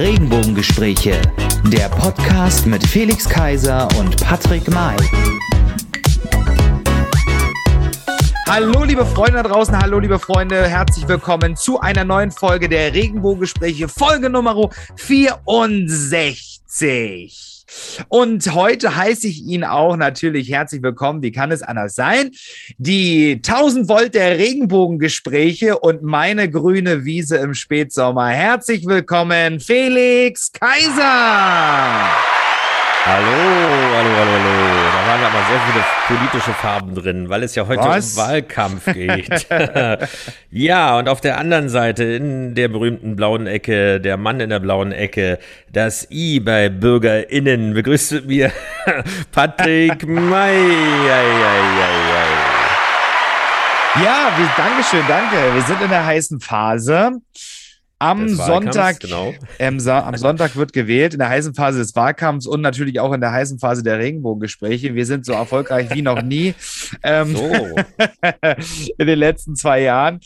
Regenbogengespräche, der Podcast mit Felix Kaiser und Patrick May. Hallo liebe Freunde da draußen, hallo liebe Freunde, herzlich willkommen zu einer neuen Folge der Regenbogengespräche, Folge Nummer 64. Und heute heiße ich ihn auch natürlich herzlich willkommen. Wie kann es anders sein? Die 1000 Volt der Regenbogengespräche und meine grüne Wiese im Spätsommer. Herzlich willkommen, Felix Kaiser. Hallo, hallo, hallo, hallo. Da waren aber sehr viele politische Farben drin, weil es ja heute Was? um Wahlkampf geht. ja, und auf der anderen Seite, in der berühmten blauen Ecke, der Mann in der blauen Ecke, das I bei BürgerInnen begrüßt mir Patrick May. Ja, wie, Dankeschön, danke. Wir sind in der heißen Phase. Am Sonntag, genau. ähm, am Sonntag wird gewählt in der heißen Phase des Wahlkampfs und natürlich auch in der heißen Phase der Regenbogengespräche. Wir sind so erfolgreich wie noch nie ähm, so. in den letzten zwei Jahren.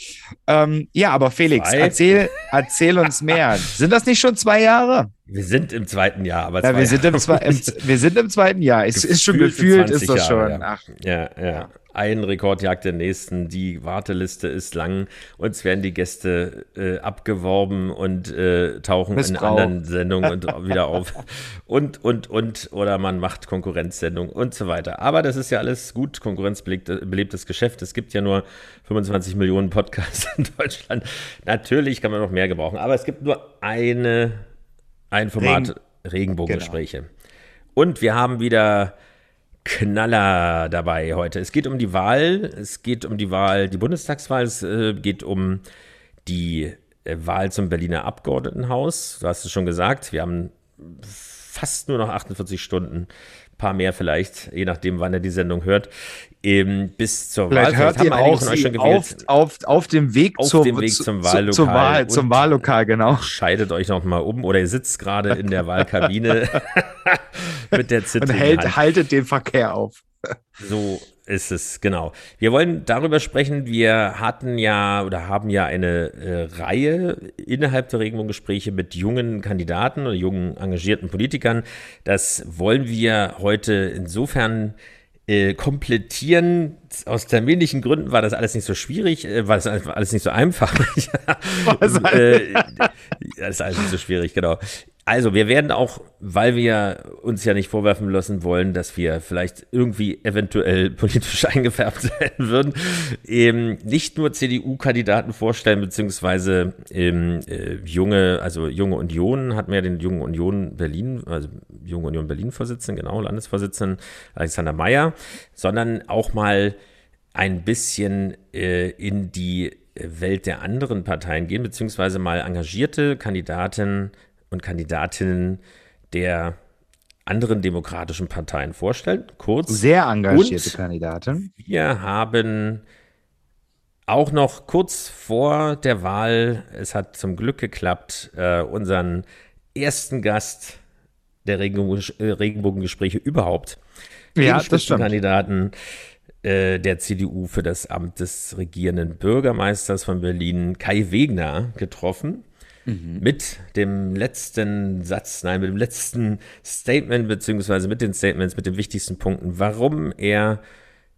Ähm, ja, aber Felix, erzähl, erzähl uns mehr. Sind das nicht schon zwei Jahre? Wir sind im zweiten Jahr, aber ja, wir, sind im, im, wir sind im zweiten Jahr. Es ist schon gefühlt, ist das schon. Jahre, ja. Ach, ja, ja ein Rekord jagt den nächsten, die Warteliste ist lang, uns werden die Gäste äh, abgeworben und äh, tauchen Missbrauch. in anderen Sendungen und wieder auf und, und, und, oder man macht Konkurrenzsendungen und so weiter. Aber das ist ja alles gut, konkurrenzbelebtes Geschäft. Es gibt ja nur 25 Millionen Podcasts in Deutschland. Natürlich kann man noch mehr gebrauchen, aber es gibt nur eine, ein Format, Regen Regenbogengespräche. Genau. Und wir haben wieder Knaller dabei heute. Es geht um die Wahl, es geht um die Wahl, die Bundestagswahl, es äh, geht um die äh, Wahl zum Berliner Abgeordnetenhaus. Du hast es schon gesagt, wir haben fast nur noch 48 Stunden, paar mehr vielleicht, je nachdem, wann er die Sendung hört eben bis zur Vielleicht Wahl. Hört Vielleicht ihr auch sie schon auf, auf, auf dem Weg, auf zum, dem Weg zum Wahllokal. Zum, Wahl, zum Wahllokal, genau. Scheidet euch noch mal um oder ihr sitzt gerade in der Wahlkabine mit der Zitte. Und hält, haltet den Verkehr auf. So ist es, genau. Wir wollen darüber sprechen. Wir hatten ja oder haben ja eine äh, Reihe innerhalb der Regenbogengespräche mit jungen Kandidaten oder jungen engagierten Politikern. Das wollen wir heute insofern äh, komplettieren. Aus terminlichen Gründen war das alles nicht so schwierig, äh, war das alles nicht so einfach. äh, das ist alles nicht so schwierig, genau. Also, wir werden auch, weil wir uns ja nicht vorwerfen lassen wollen, dass wir vielleicht irgendwie eventuell politisch eingefärbt sein würden, eben nicht nur CDU-Kandidaten vorstellen, beziehungsweise ähm, äh, junge, also junge Union, hatten wir ja den Jungen Union Berlin, also Junge Union Berlin-Vorsitzenden, genau, Landesvorsitzenden Alexander Mayer, sondern auch mal ein bisschen äh, in die Welt der anderen Parteien gehen, beziehungsweise mal engagierte Kandidaten und Kandidatinnen der anderen demokratischen Parteien vorstellen. Kurz. Sehr engagierte und Kandidaten. Wir haben auch noch kurz vor der Wahl, es hat zum Glück geklappt, äh, unseren ersten Gast der äh, Regenbogengespräche überhaupt. Ja, den das Kandidaten äh, der CDU für das Amt des regierenden Bürgermeisters von Berlin, Kai Wegner, getroffen mhm. mit dem letzten Satz, nein, mit dem letzten Statement, beziehungsweise mit den Statements, mit den wichtigsten Punkten, warum er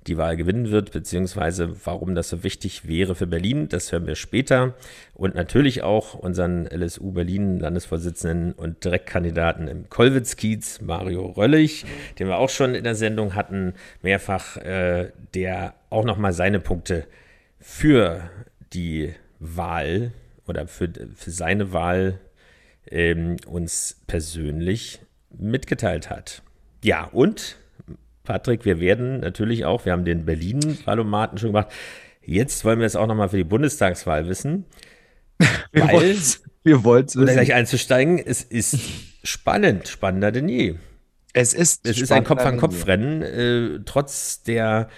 die Wahl gewinnen wird, beziehungsweise warum das so wichtig wäre für Berlin. Das hören wir später. Und natürlich auch unseren LSU Berlin Landesvorsitzenden und Direktkandidaten im Kollwitz-Kiez, Mario Röllig, den wir auch schon in der Sendung hatten, mehrfach, äh, der auch nochmal seine Punkte für die Wahl oder für, für seine Wahl ähm, uns persönlich mitgeteilt hat. Ja, und Patrick, wir werden natürlich auch, wir haben den Berlin-Wahlomaten schon gemacht. Jetzt wollen wir es auch nochmal für die Bundestagswahl wissen. wir weil, wir wollten es gleich einzusteigen, es ist spannend, spannender denn je. Es ist, es ist ein Kopf-an-Kopf-Rennen, äh, trotz der,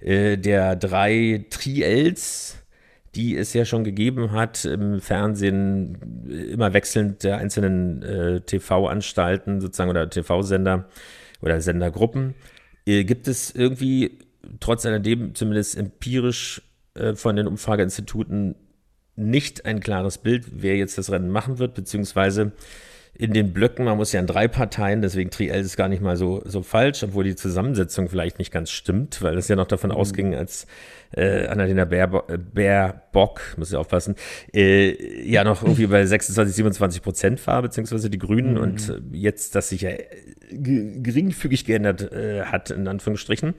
äh, der drei Triels, die es ja schon gegeben hat im Fernsehen, immer wechselnd der einzelnen äh, TV-Anstalten sozusagen oder TV-Sender oder Sendergruppen, äh, gibt es irgendwie trotz alledem zumindest empirisch äh, von den Umfrageinstituten nicht ein klares Bild, wer jetzt das Rennen machen wird, beziehungsweise in den Blöcken, man muss ja in drei Parteien, deswegen Triel ist gar nicht mal so, so falsch, obwohl die Zusammensetzung vielleicht nicht ganz stimmt, weil es ja noch davon mhm. ausging, als äh, Annalena Baerbock, äh, Baerbock, muss ich aufpassen, äh, ja noch irgendwie bei 26, 27 Prozent war, beziehungsweise die Grünen mhm. und jetzt das sich ja äh, geringfügig geändert äh, hat, in Anführungsstrichen.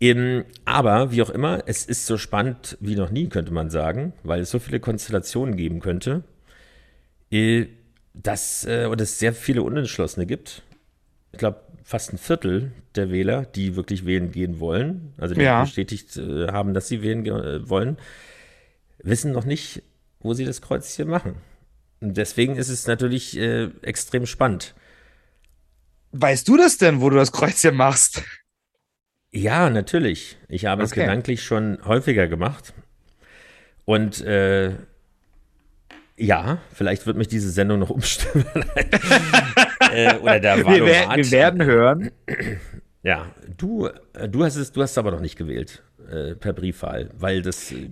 Ähm, aber wie auch immer, es ist so spannend wie noch nie, könnte man sagen, weil es so viele Konstellationen geben könnte, äh, dass äh, und es sehr viele Unentschlossene gibt. Ich glaube, fast ein Viertel der Wähler, die wirklich wählen gehen wollen, also die ja. bestätigt äh, haben, dass sie wählen äh, wollen, wissen noch nicht, wo sie das Kreuzchen machen. Und deswegen ist es natürlich äh, extrem spannend. Weißt du das denn, wo du das Kreuzchen machst? Ja, natürlich. Ich habe okay. es gedanklich schon häufiger gemacht. Und äh, ja, vielleicht wird mich diese Sendung noch umstimmen. äh, oder der wir, wer, wir werden hören. Ja, du, äh, du hast es, du hast aber noch nicht gewählt äh, per Briefwahl, weil das äh,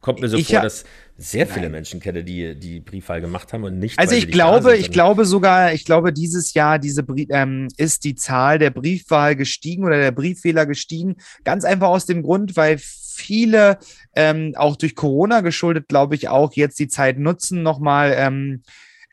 kommt mir so ich vor, dass sehr viele Nein. Menschen kenne, die die Briefwahl gemacht haben und nicht. Also ich glaube, ich glaube sogar, ich glaube dieses Jahr diese ähm, ist die Zahl der Briefwahl gestiegen oder der Briefwähler gestiegen, ganz einfach aus dem Grund, weil viele ähm, auch durch Corona geschuldet, glaube ich, auch jetzt die Zeit nutzen, nochmal ähm,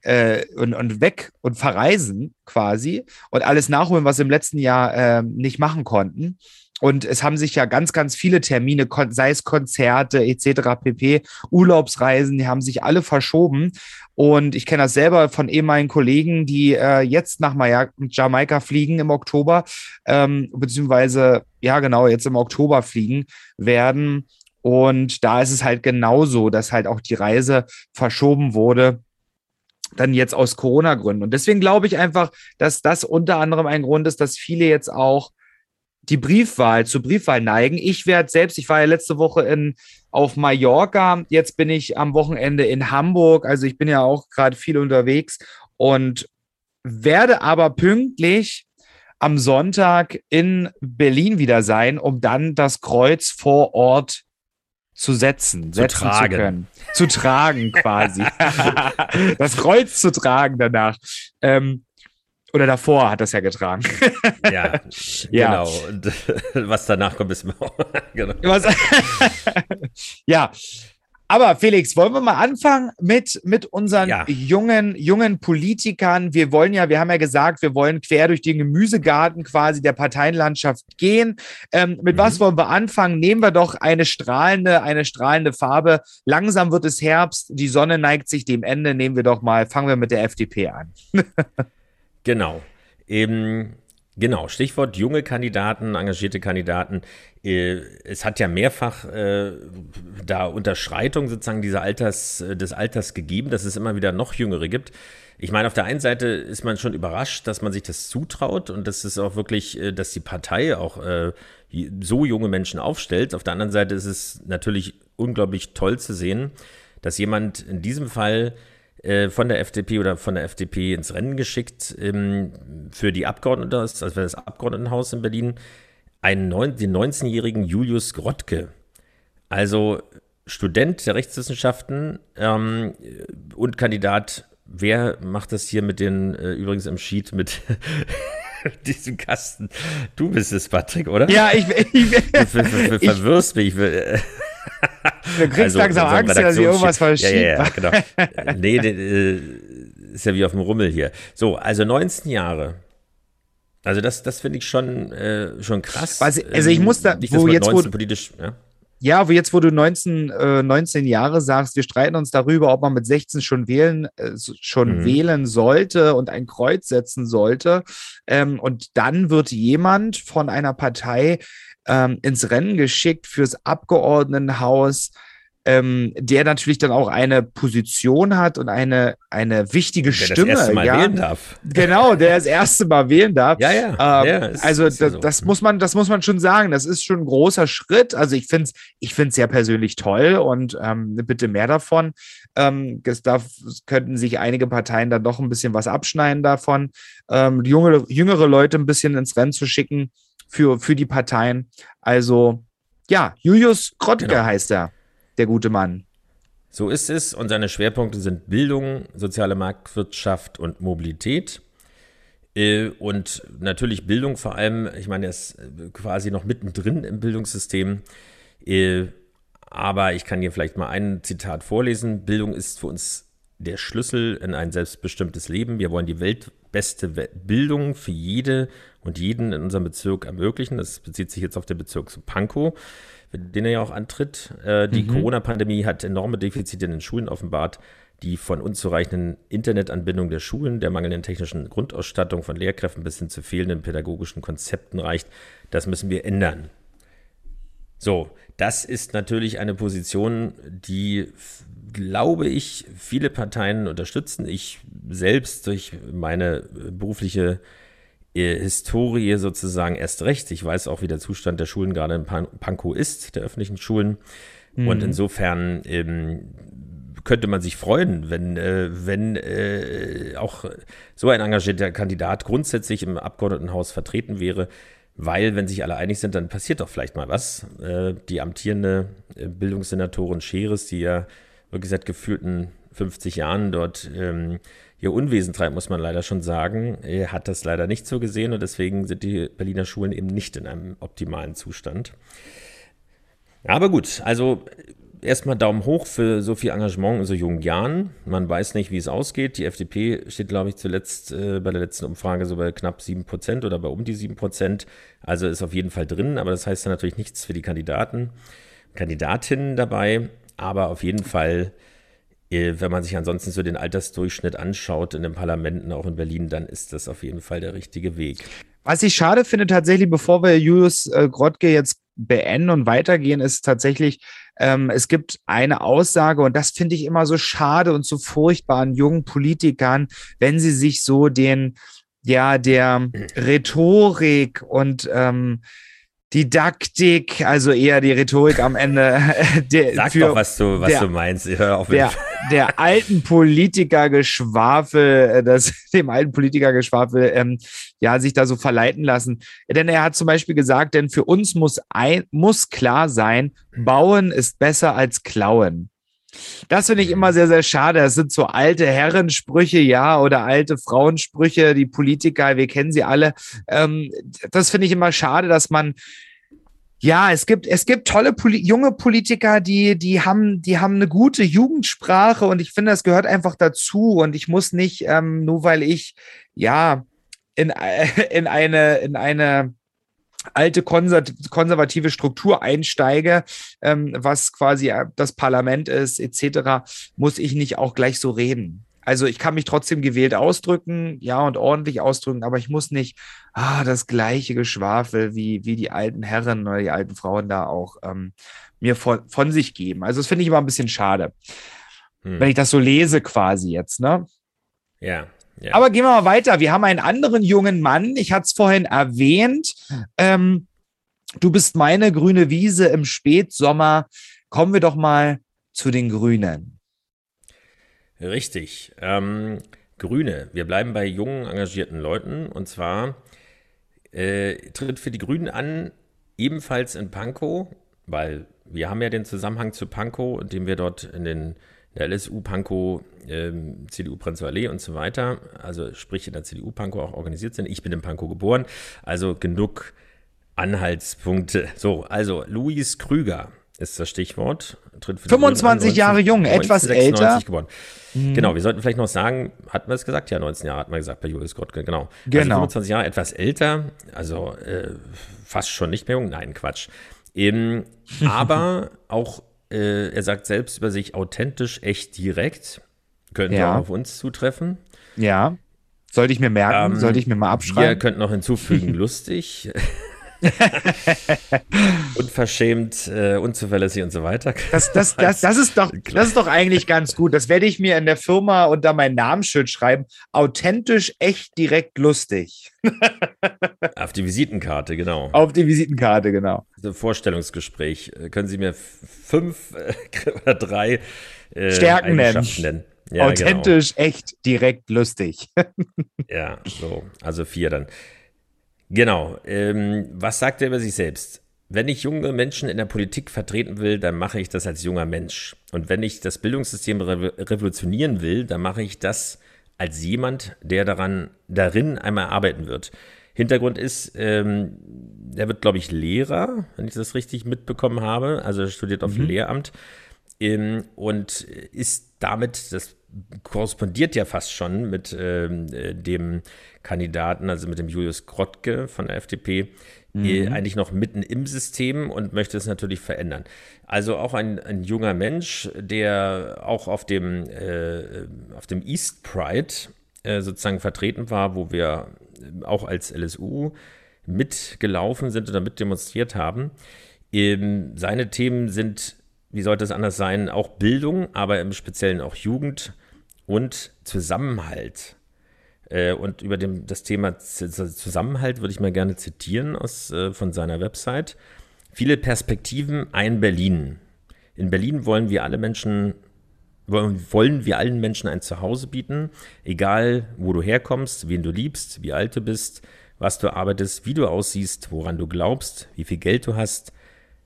äh, und, und weg und verreisen quasi und alles nachholen, was sie im letzten Jahr äh, nicht machen konnten. Und es haben sich ja ganz, ganz viele Termine, sei es Konzerte etc., pp, Urlaubsreisen, die haben sich alle verschoben. Und ich kenne das selber von ehemaligen Kollegen, die äh, jetzt nach Jamaika fliegen im Oktober, ähm, beziehungsweise, ja genau, jetzt im Oktober fliegen werden. Und da ist es halt genauso, dass halt auch die Reise verschoben wurde dann jetzt aus Corona-Gründen. Und deswegen glaube ich einfach, dass das unter anderem ein Grund ist, dass viele jetzt auch die Briefwahl zur Briefwahl neigen. Ich werde selbst, ich war ja letzte Woche in, auf Mallorca, jetzt bin ich am Wochenende in Hamburg, also ich bin ja auch gerade viel unterwegs und werde aber pünktlich am Sonntag in Berlin wieder sein, um dann das Kreuz vor Ort zu setzen, zu tragen. zu können. Zu tragen quasi. das Kreuz zu tragen danach. Ähm, oder davor hat das ja getragen. ja, ja, genau. Und was danach kommt, ist genau. ja, aber Felix, wollen wir mal anfangen mit, mit unseren ja. jungen, jungen Politikern? Wir wollen ja, wir haben ja gesagt, wir wollen quer durch den Gemüsegarten quasi der Parteienlandschaft gehen. Ähm, mit mhm. was wollen wir anfangen? Nehmen wir doch eine strahlende, eine strahlende Farbe. Langsam wird es Herbst, die Sonne neigt sich dem Ende. Nehmen wir doch mal, fangen wir mit der FDP an. genau. Eben Genau, Stichwort junge Kandidaten, engagierte Kandidaten. Äh, es hat ja mehrfach äh, da Unterschreitung sozusagen dieser Alters, äh, des Alters gegeben, dass es immer wieder noch Jüngere gibt. Ich meine, auf der einen Seite ist man schon überrascht, dass man sich das zutraut und dass es auch wirklich, dass die Partei auch so junge Menschen aufstellt. Auf der anderen Seite ist es natürlich unglaublich toll zu sehen, dass jemand in diesem Fall äh, von der FDP oder von der FDP ins Rennen geschickt ähm, für die Abgeordnete, also für das Abgeordnetenhaus in Berlin, einen neun, den 19-jährigen Julius Grottke. Also Student der Rechtswissenschaften ähm, und Kandidat. Wer macht das hier mit den, äh, übrigens im Sheet mit diesem Kasten? Du bist es, Patrick, oder? Ja, ich, ich, ich du verwirrst mich. Du kriegst also, langsam Angst, dass ich irgendwas verschiebt. Ja, ja, ja, genau. nee, äh, ist ja wie auf dem Rummel hier. So, also 19 Jahre. Also das, das finde ich schon, äh, schon krass. Also, also ich muss da, Nicht, wo jetzt, wo, politisch, ja? Ja, wo jetzt, wo du 19, äh, 19 Jahre sagst, wir streiten uns darüber, ob man mit 16 schon wählen, äh, schon mhm. wählen sollte und ein Kreuz setzen sollte. Ähm, und dann wird jemand von einer Partei ähm, ins Rennen geschickt fürs Abgeordnetenhaus, ähm, der natürlich dann auch eine Position hat und eine, eine wichtige der Stimme. Der das erste Mal ja. wählen darf. Genau, der das erste Mal wählen darf. Ja, ja. Ähm, ja ist, also ist das, so. das, muss man, das muss man schon sagen. Das ist schon ein großer Schritt. Also ich finde es ich find's ja persönlich toll und ähm, bitte mehr davon. Ähm, es darf, könnten sich einige Parteien dann doch ein bisschen was abschneiden davon, ähm, junge, jüngere Leute ein bisschen ins Rennen zu schicken für, für die Parteien. Also ja, Julius Krottke genau. heißt er, der gute Mann. So ist es und seine Schwerpunkte sind Bildung, soziale Marktwirtschaft und Mobilität. Äh, und natürlich Bildung vor allem, ich meine, er ist äh, quasi noch mittendrin im Bildungssystem. Äh, aber ich kann hier vielleicht mal ein Zitat vorlesen. Bildung ist für uns der Schlüssel in ein selbstbestimmtes Leben. Wir wollen die weltbeste Bildung für jede und jeden in unserem Bezirk ermöglichen. Das bezieht sich jetzt auf den Bezirk Pankow, den er ja auch antritt. Die mhm. Corona-Pandemie hat enorme Defizite in den Schulen offenbart die von unzureichenden Internetanbindung der Schulen, der mangelnden technischen Grundausstattung von Lehrkräften bis hin zu fehlenden pädagogischen Konzepten reicht. Das müssen wir ändern. So, das ist natürlich eine Position, die, glaube ich, viele Parteien unterstützen. Ich selbst durch meine berufliche äh, Historie sozusagen erst recht. Ich weiß auch, wie der Zustand der Schulen gerade in Pankow ist, der öffentlichen Schulen. Mhm. Und insofern ähm, könnte man sich freuen, wenn, äh, wenn äh, auch so ein engagierter Kandidat grundsätzlich im Abgeordnetenhaus vertreten wäre, weil, wenn sich alle einig sind, dann passiert doch vielleicht mal was. Äh, die amtierende äh, Bildungssenatorin Scheres, die ja wirklich seit gefühlten 50 Jahren dort ähm, ihr Unwesen treibt, muss man leider schon sagen, hat das leider nicht so gesehen und deswegen sind die Berliner Schulen eben nicht in einem optimalen Zustand. Aber gut, also erstmal Daumen hoch für so viel Engagement in so jungen Jahren. Man weiß nicht, wie es ausgeht. Die FDP steht, glaube ich, zuletzt äh, bei der letzten Umfrage so bei knapp 7 Prozent oder bei um die 7 Prozent. Also ist auf jeden Fall drin, aber das heißt dann natürlich nichts für die Kandidaten, Kandidatinnen dabei. Aber auf jeden Fall, äh, wenn man sich ansonsten so den Altersdurchschnitt anschaut in den Parlamenten, auch in Berlin, dann ist das auf jeden Fall der richtige Weg. Was ich schade finde, tatsächlich, bevor wir Julius äh, Grottke jetzt beenden und weitergehen, ist tatsächlich, ähm, es gibt eine Aussage und das finde ich immer so schade und so furchtbar an jungen Politikern, wenn sie sich so den, ja, der Rhetorik und ähm, Didaktik, also eher die Rhetorik am Ende. Der, Sag doch, was du, was der, du meinst. Hör auf der, der alten Politikergeschwafel, äh, das, dem alten Politikergeschwafel, ähm, ja, sich da so verleiten lassen. Denn er hat zum Beispiel gesagt, denn für uns muss, ein, muss klar sein, bauen ist besser als klauen. Das finde ich immer sehr, sehr schade. Das sind so alte Herrensprüche, ja, oder alte Frauensprüche, die Politiker, wir kennen sie alle. Ähm, das finde ich immer schade, dass man ja, es gibt, es gibt tolle Poli junge Politiker, die, die haben, die haben eine gute Jugendsprache und ich finde, das gehört einfach dazu und ich muss nicht, ähm, nur weil ich, ja, in, in eine, in eine, alte konservative Struktur einsteige, ähm, was quasi äh, das Parlament ist, etc., muss ich nicht auch gleich so reden. Also ich kann mich trotzdem gewählt ausdrücken, ja, und ordentlich ausdrücken, aber ich muss nicht ah, das gleiche Geschwafel wie, wie die alten Herren oder die alten Frauen da auch ähm, mir von, von sich geben. Also das finde ich immer ein bisschen schade, hm. wenn ich das so lese quasi jetzt, ne? Ja, ja. Aber gehen wir mal weiter. Wir haben einen anderen jungen Mann. Ich hatte es vorhin erwähnt. Ähm, du bist meine grüne Wiese im Spätsommer. Kommen wir doch mal zu den Grünen. Richtig. Ähm, Grüne. Wir bleiben bei jungen, engagierten Leuten. Und zwar äh, tritt für die Grünen an, ebenfalls in Pankow, weil wir haben ja den Zusammenhang zu Pankow, indem wir dort in den der LSU, Pankow, ähm, CDU Prenzlauer Allee und so weiter, also sprich in der CDU Pankow auch organisiert sind. Ich bin in Pankow geboren, also genug Anhaltspunkte. So, also Luis Krüger ist das Stichwort. 25 Jahre jung, etwas älter. Geboren. Mhm. Genau, wir sollten vielleicht noch sagen, hatten wir es gesagt? Ja, 19 Jahre hat man gesagt bei Julius Gottke, genau. Genau. Also 25 Jahre, etwas älter, also äh, fast schon nicht mehr jung. Nein, Quatsch. Ähm, aber auch äh, er sagt selbst über sich authentisch, echt direkt. Könnte ja. auch auf uns zutreffen. Ja. Sollte ich mir merken, ähm, sollte ich mir mal abschreiben. Ihr könnt noch hinzufügen, lustig. Unverschämt, äh, unzuverlässig und so weiter. Das, das, das, das, ist doch, das ist doch eigentlich ganz gut. Das werde ich mir in der Firma unter mein Namensschild schreiben. Authentisch, echt, direkt, lustig. Auf die Visitenkarte, genau. Auf die Visitenkarte, genau. Also Vorstellungsgespräch. Äh, können Sie mir fünf äh, oder drei äh, Stärken nennen? nennen? Ja, Authentisch, genau. echt, direkt, lustig. ja, so. Also vier dann. Genau. Ähm, was sagt er über sich selbst? wenn ich junge Menschen in der Politik vertreten will, dann mache ich das als junger Mensch. Und wenn ich das Bildungssystem revolutionieren will, dann mache ich das als jemand, der daran, darin einmal arbeiten wird. Hintergrund ist, ähm, er wird, glaube ich, Lehrer, wenn ich das richtig mitbekommen habe. Also er studiert auf mhm. Lehramt ähm, und ist damit, das korrespondiert ja fast schon mit ähm, äh, dem Kandidaten, also mit dem Julius Grottke von der FDP, äh, mhm. eigentlich noch mitten im System und möchte es natürlich verändern. Also auch ein, ein junger Mensch, der auch auf dem, äh, auf dem East Pride äh, sozusagen vertreten war, wo wir auch als LSU mitgelaufen sind oder mit demonstriert haben. Ähm, seine Themen sind, wie sollte es anders sein, auch Bildung, aber im Speziellen auch Jugend und Zusammenhalt. Äh, und über dem, das Thema Zusammenhalt würde ich mal gerne zitieren aus, äh, von seiner Website. Viele Perspektiven, ein Berlin. In Berlin wollen wir alle Menschen wollen wir allen Menschen ein Zuhause bieten, egal wo du herkommst, wen du liebst, wie alt du bist, was du arbeitest, wie du aussiehst, woran du glaubst, wie viel Geld du hast,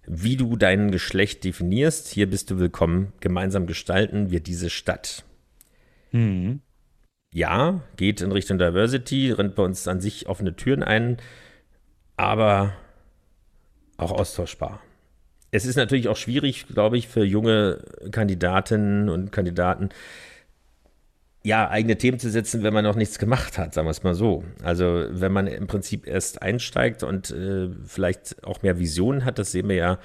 wie du dein Geschlecht definierst. Hier bist du willkommen. Gemeinsam gestalten wir diese Stadt. Mhm. Ja, geht in Richtung Diversity, rennt bei uns an sich offene Türen ein, aber auch austauschbar. Es ist natürlich auch schwierig, glaube ich, für junge Kandidatinnen und Kandidaten, ja, eigene Themen zu setzen, wenn man noch nichts gemacht hat, sagen wir es mal so. Also wenn man im Prinzip erst einsteigt und äh, vielleicht auch mehr Visionen hat, das sehen wir ja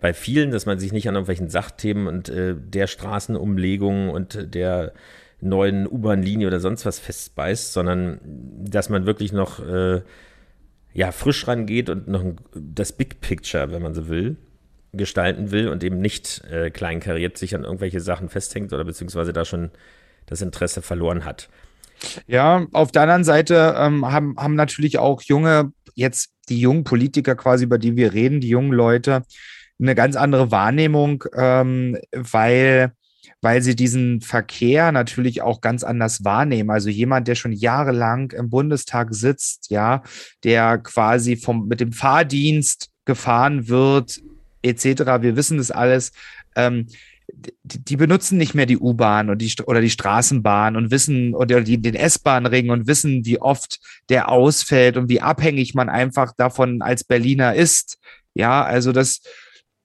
bei vielen, dass man sich nicht an irgendwelchen Sachthemen und äh, der Straßenumlegung und der neuen U-Bahn-Linie oder sonst was festbeißt, sondern dass man wirklich noch äh, ja, frisch rangeht und noch das Big Picture, wenn man so will, gestalten will und eben nicht äh, kleinkariert sich an irgendwelche Sachen festhängt oder beziehungsweise da schon das Interesse verloren hat. Ja, auf der anderen Seite ähm, haben, haben natürlich auch junge, jetzt die jungen Politiker quasi, über die wir reden, die jungen Leute, eine ganz andere Wahrnehmung, ähm, weil, weil sie diesen Verkehr natürlich auch ganz anders wahrnehmen. Also jemand, der schon jahrelang im Bundestag sitzt, ja, der quasi vom, mit dem Fahrdienst gefahren wird, etc. Wir wissen das alles. Ähm, die, benutzen nicht mehr die U-Bahn oder die, oder die Straßenbahn und wissen oder die, den S-Bahn-Ring und wissen, wie oft der ausfällt und wie abhängig man einfach davon als Berliner ist. Ja, also das,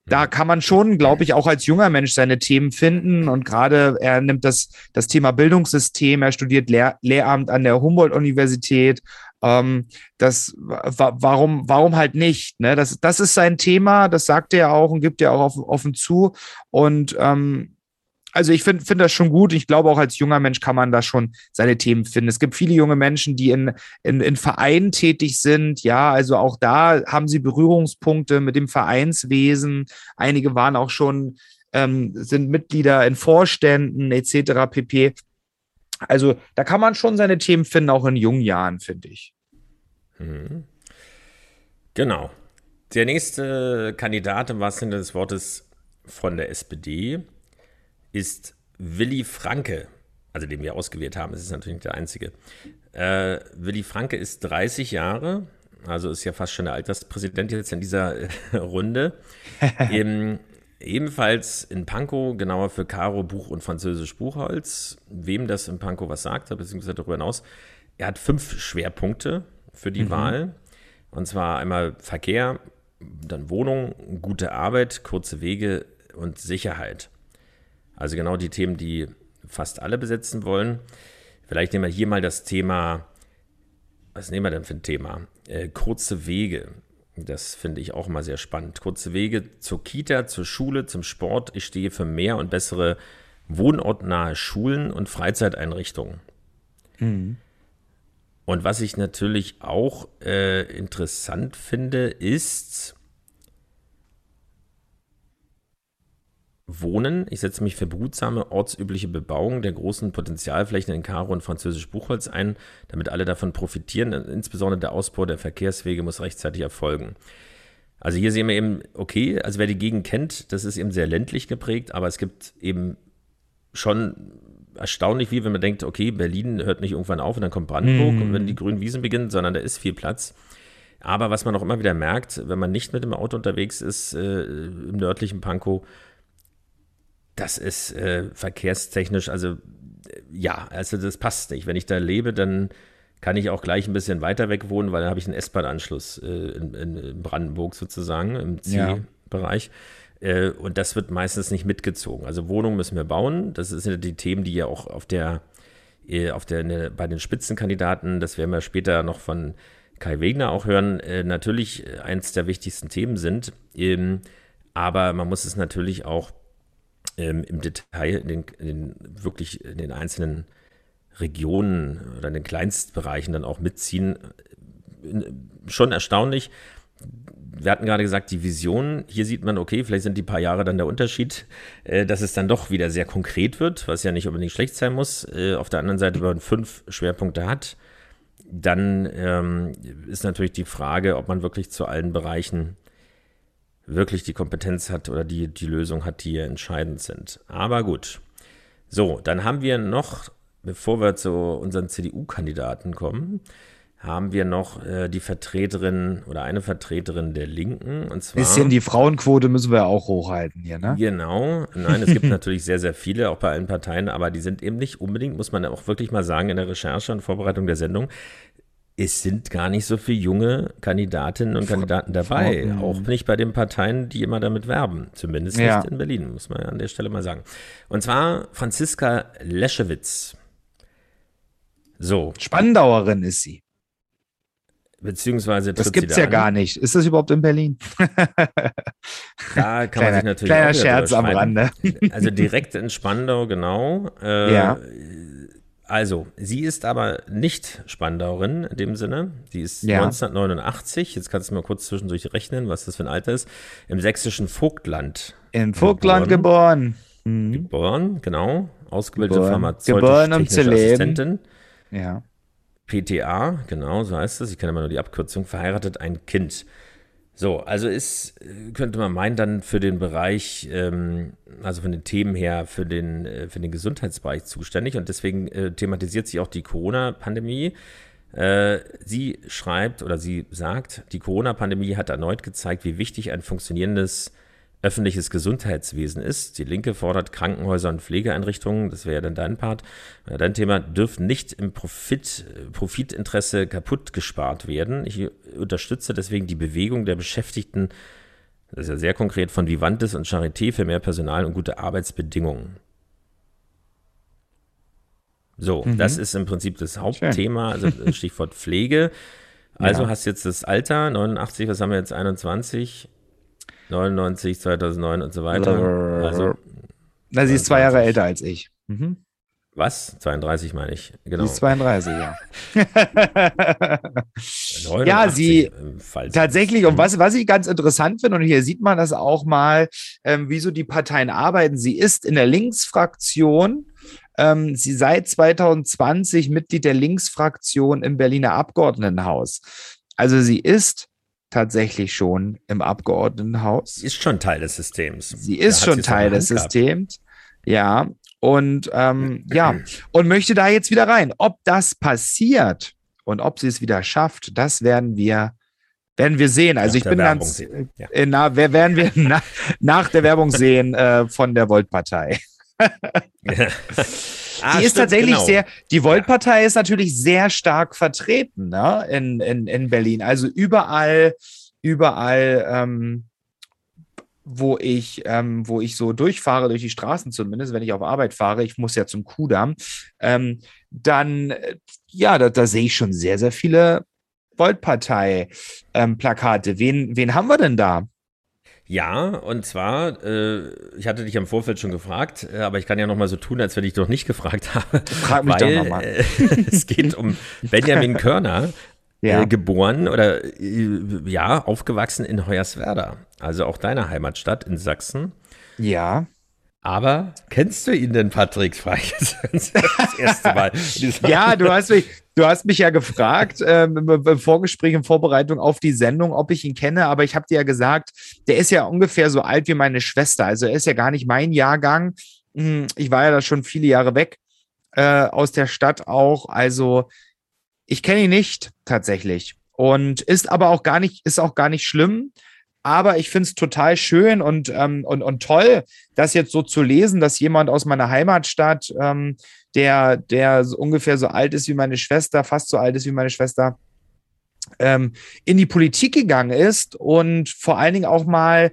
da kann man schon, glaube ich, auch als junger Mensch seine Themen finden. Und gerade er nimmt das, das Thema Bildungssystem, er studiert Lehr Lehramt an der Humboldt-Universität ähm, das, warum, warum halt nicht? Ne? Das, das ist sein Thema, das sagt er auch und gibt er auch offen, offen zu. Und ähm, also ich finde find das schon gut. Ich glaube, auch als junger Mensch kann man da schon seine Themen finden. Es gibt viele junge Menschen, die in, in, in Vereinen tätig sind. Ja, also auch da haben sie Berührungspunkte mit dem Vereinswesen. Einige waren auch schon, ähm, sind Mitglieder in Vorständen etc. pp. Also da kann man schon seine Themen finden, auch in jungen Jahren, finde ich. Mhm. Genau. Der nächste Kandidat im wahrsten Sinne des Wortes von der SPD ist Willy Franke, also den wir ausgewählt haben. Es ist natürlich nicht der einzige. Äh, Willy Franke ist 30 Jahre, also ist ja fast schon der Alterspräsident jetzt in dieser Runde. Im, Ebenfalls in Pankow, genauer für Karo Buch und Französisch Buchholz. Wem das in Pankow was sagt, beziehungsweise darüber hinaus. Er hat fünf Schwerpunkte für die mhm. Wahl. Und zwar einmal Verkehr, dann Wohnung, gute Arbeit, kurze Wege und Sicherheit. Also genau die Themen, die fast alle besetzen wollen. Vielleicht nehmen wir hier mal das Thema, was nehmen wir denn für ein Thema? Äh, kurze Wege. Das finde ich auch immer sehr spannend. Kurze Wege zur Kita, zur Schule, zum Sport. Ich stehe für mehr und bessere wohnortnahe Schulen und Freizeiteinrichtungen. Mhm. Und was ich natürlich auch äh, interessant finde, ist, Wohnen. Ich setze mich für behutsame, ortsübliche Bebauung der großen Potenzialflächen in Karo und Französisch Buchholz ein, damit alle davon profitieren. Insbesondere der Ausbau der Verkehrswege muss rechtzeitig erfolgen. Also hier sehen wir eben, okay, also wer die Gegend kennt, das ist eben sehr ländlich geprägt, aber es gibt eben schon erstaunlich viel, wenn man denkt, okay, Berlin hört nicht irgendwann auf und dann kommt Brandenburg mhm. und wenn die grünen Wiesen beginnen, sondern da ist viel Platz. Aber was man auch immer wieder merkt, wenn man nicht mit dem Auto unterwegs ist äh, im nördlichen Pankow, das ist äh, verkehrstechnisch, also ja, also das passt nicht. Wenn ich da lebe, dann kann ich auch gleich ein bisschen weiter weg wohnen, weil dann habe ich einen S-Bahn-Anschluss äh, in, in, Brandenburg sozusagen, im C-Bereich. Ja. Äh, und das wird meistens nicht mitgezogen. Also Wohnungen müssen wir bauen. Das sind die Themen, die ja auch auf der, äh, auf der, ne, bei den Spitzenkandidaten, das werden wir später noch von Kai Wegner auch hören, äh, natürlich eins der wichtigsten Themen sind. Ähm, aber man muss es natürlich auch ähm, im Detail in den, in den, wirklich in den einzelnen Regionen oder in den Kleinstbereichen dann auch mitziehen. Schon erstaunlich. Wir hatten gerade gesagt, die Vision, hier sieht man, okay, vielleicht sind die paar Jahre dann der Unterschied, äh, dass es dann doch wieder sehr konkret wird, was ja nicht unbedingt schlecht sein muss. Äh, auf der anderen Seite, wenn man fünf Schwerpunkte hat, dann ähm, ist natürlich die Frage, ob man wirklich zu allen Bereichen wirklich die Kompetenz hat oder die, die Lösung hat, die hier entscheidend sind. Aber gut. So, dann haben wir noch, bevor wir zu unseren CDU-Kandidaten kommen, haben wir noch äh, die Vertreterin oder eine Vertreterin der Linken. Und zwar, Bisschen die Frauenquote müssen wir auch hochhalten hier, ne? Genau. Nein, es gibt natürlich sehr, sehr viele, auch bei allen Parteien, aber die sind eben nicht unbedingt, muss man auch wirklich mal sagen, in der Recherche und Vorbereitung der Sendung, es sind gar nicht so viele junge Kandidatinnen und Kandidaten dabei. Auch nicht bei den Parteien, die immer damit werben. Zumindest ja. nicht in Berlin, muss man an der Stelle mal sagen. Und zwar Franziska Leschewitz. So. Spandauerin ist sie. Beziehungsweise Das gibt es ja gar nicht. Ist das überhaupt in Berlin? da kann kleiner, man sich natürlich Kleiner Scherz am Rande. Also direkt in Spandau, genau. Äh, ja also, sie ist aber nicht Spandauerin in dem Sinne. Die ist ja. 1989, jetzt kannst du mal kurz zwischendurch rechnen, was das für ein Alter ist, im sächsischen Vogtland. In Vogtland geboren. Geboren, mhm. geboren genau. Ausgebildete pharmazeutische um Assistentin. Ja. PTA, genau, so heißt es. Ich kenne immer nur die Abkürzung. Verheiratet ein Kind. So, also ist, könnte man meinen, dann für den Bereich, ähm, also von den Themen her, für den, äh, für den Gesundheitsbereich zuständig und deswegen äh, thematisiert sie auch die Corona-Pandemie. Äh, sie schreibt oder sie sagt, die Corona-Pandemie hat erneut gezeigt, wie wichtig ein funktionierendes öffentliches Gesundheitswesen ist. Die Linke fordert Krankenhäuser und Pflegeeinrichtungen, das wäre ja dann dein Part, äh, dein Thema, dürfen nicht im Profit, Profitinteresse kaputt gespart werden. Ich unterstütze deswegen die Bewegung der Beschäftigten, das ist ja sehr konkret, von Vivantes und Charité für mehr Personal und gute Arbeitsbedingungen. So, mhm. das ist im Prinzip das Hauptthema, also Stichwort Pflege. Also ja. hast jetzt das Alter, 89, was haben wir jetzt, 21, 99, 2009 und so weiter. Also, Na, sie ist zwei Jahre älter als ich. Mhm. Was? 32 meine ich. Genau. Sie ist 32, ja. ja, sie tatsächlich, und was, was ich ganz interessant finde, und hier sieht man das auch mal, ähm, wieso die Parteien arbeiten. Sie ist in der Linksfraktion, ähm, sie seit 2020 Mitglied der Linksfraktion im Berliner Abgeordnetenhaus. Also sie ist tatsächlich schon im Abgeordnetenhaus. Sie ist schon Teil des Systems. Sie ist schon Teil des Systems. Ja. Und ähm, ja, und möchte da jetzt wieder rein. Ob das passiert und ob sie es wieder schafft, das werden wir werden wir sehen. Also nach ich bin ganz, ja. äh, na, werden wir na, nach der Werbung sehen äh, von der Volt-Partei. Ah, die ist stimmt, tatsächlich genau. sehr, die Volt-Partei ist natürlich sehr stark vertreten ne, in, in, in Berlin. Also überall, überall, ähm, wo ich, ähm, wo ich so durchfahre, durch die Straßen zumindest, wenn ich auf Arbeit fahre, ich muss ja zum Kudamm, ähm, dann, äh, ja, da, da sehe ich schon sehr, sehr viele Volt-Partei-Plakate. Ähm, wen, wen haben wir denn da? Ja, und zwar, äh, ich hatte dich am Vorfeld schon gefragt, äh, aber ich kann ja noch mal so tun, als wenn ich dich noch nicht gefragt habe. Frag mich weil, doch nochmal. Äh, es geht um Benjamin Körner, äh, ja. geboren oder äh, ja, aufgewachsen in Hoyerswerda, also auch deiner Heimatstadt in Sachsen. Ja. Aber kennst du ihn denn, Patrick? Frage ich jetzt das erste Mal. ja, du hast mich, du hast mich ja gefragt ähm, im Vorgespräch in Vorbereitung auf die Sendung, ob ich ihn kenne, aber ich habe dir ja gesagt, der ist ja ungefähr so alt wie meine Schwester. Also er ist ja gar nicht mein Jahrgang. Hm, ich war ja da schon viele Jahre weg äh, aus der Stadt auch. Also ich kenne ihn nicht tatsächlich. Und ist aber auch gar nicht, ist auch gar nicht schlimm. Aber ich finde es total schön und, ähm, und, und toll, das jetzt so zu lesen, dass jemand aus meiner Heimatstadt, ähm, der, der so ungefähr so alt ist wie meine Schwester, fast so alt ist wie meine Schwester, ähm, in die Politik gegangen ist und vor allen Dingen auch mal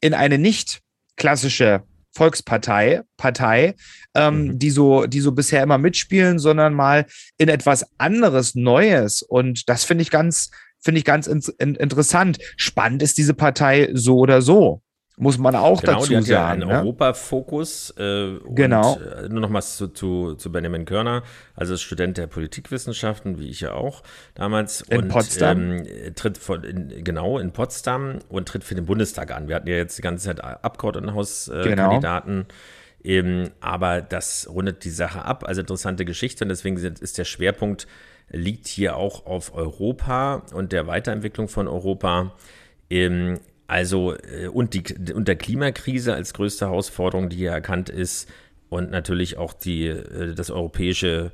in eine nicht klassische Volkspartei, Partei, ähm, mhm. die so, die so bisher immer mitspielen, sondern mal in etwas anderes, Neues. Und das finde ich ganz, finde ich ganz in, in, interessant. Spannend ist diese Partei so oder so. Muss man auch genau, dazu die hat sagen. Ja einen ne? Europafokus. Äh, genau. Und, äh, nur noch mal zu, zu, zu Benjamin Körner, also Student der Politikwissenschaften, wie ich ja auch damals. In und, Potsdam. Ähm, tritt von, in, genau, in Potsdam und tritt für den Bundestag an. Wir hatten ja jetzt die ganze Zeit Abgeordnetenhauskandidaten. Äh, genau. Ähm, aber das rundet die Sache ab. Also interessante Geschichte und deswegen ist der Schwerpunkt liegt hier auch auf Europa und der Weiterentwicklung von Europa. Ähm, also äh, und, die, und der Klimakrise als größte Herausforderung, die hier erkannt ist und natürlich auch die, äh, das europäische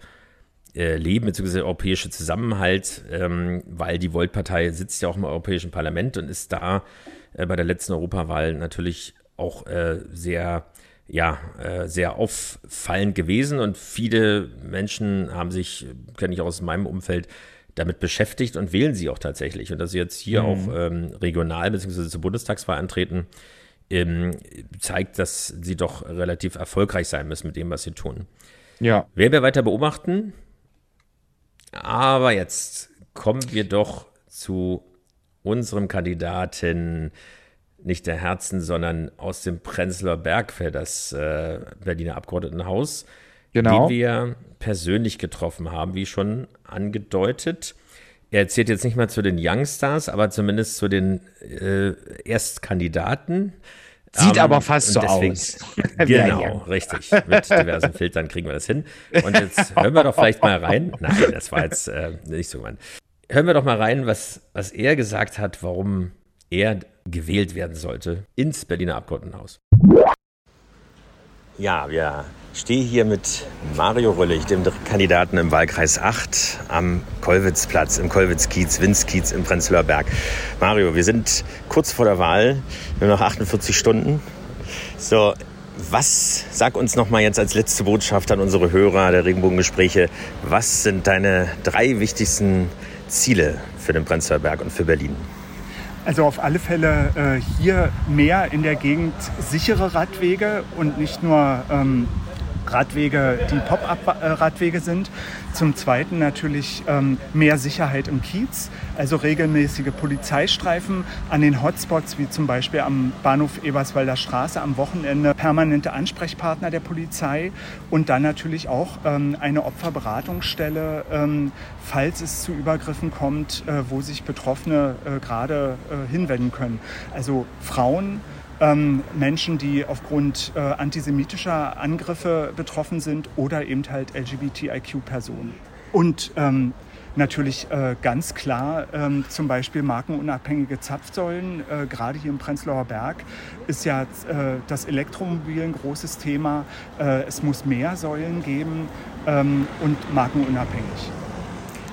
äh, Leben bzw. der europäische Zusammenhalt, ähm, weil die Volt-Partei sitzt ja auch im Europäischen Parlament und ist da bei der letzten Europawahl natürlich auch sehr ja, äh, sehr auffallend gewesen und viele Menschen haben sich, kenne ich aus meinem Umfeld, damit beschäftigt und wählen sie auch tatsächlich. Und dass sie jetzt hier mhm. auch ähm, regional bzw. zur Bundestagswahl antreten, ähm, zeigt, dass sie doch relativ erfolgreich sein müssen mit dem, was sie tun. Ja. Werden wir weiter beobachten. Aber jetzt kommen wir doch zu unserem Kandidaten nicht der Herzen, sondern aus dem Prenzlauer Berg für das äh, Berliner Abgeordnetenhaus, genau. den wir persönlich getroffen haben, wie schon angedeutet. Er zählt jetzt nicht mal zu den Youngstars, aber zumindest zu den äh, Erstkandidaten. Sieht um, aber fast so deswegen, aus. genau, richtig. Mit diversen Filtern kriegen wir das hin. Und jetzt hören wir doch vielleicht mal rein. Nein, das war jetzt äh, nicht so gemeint. Hören wir doch mal rein, was, was er gesagt hat, warum er gewählt werden sollte ins Berliner Abgeordnetenhaus. Ja, wir stehen hier mit Mario Röllig, dem Kandidaten im Wahlkreis 8 am Kollwitzplatz, im Kollwitz-Kiez, Winz-Kiez im Prenzlauer Berg. Mario, wir sind kurz vor der Wahl, nur noch 48 Stunden. So, was, sag uns noch mal jetzt als letzte Botschaft an unsere Hörer der Regenbogengespräche, was sind deine drei wichtigsten Ziele für den Prenzlauer Berg und für Berlin? Also auf alle Fälle äh, hier mehr in der Gegend sichere Radwege und nicht nur ähm, Radwege, die Pop-up-Radwege sind. Zum Zweiten natürlich ähm, mehr Sicherheit im Kiez, also regelmäßige Polizeistreifen an den Hotspots, wie zum Beispiel am Bahnhof Eberswalder Straße am Wochenende, permanente Ansprechpartner der Polizei und dann natürlich auch ähm, eine Opferberatungsstelle, ähm, falls es zu Übergriffen kommt, äh, wo sich Betroffene äh, gerade äh, hinwenden können. Also Frauen, ähm, Menschen, die aufgrund äh, antisemitischer Angriffe betroffen sind oder eben halt LGBTIQ-Personen. Und ähm, natürlich äh, ganz klar ähm, zum Beispiel markenunabhängige Zapfsäulen. Äh, gerade hier im Prenzlauer Berg ist ja äh, das Elektromobil ein großes Thema. Äh, es muss mehr Säulen geben ähm, und markenunabhängig.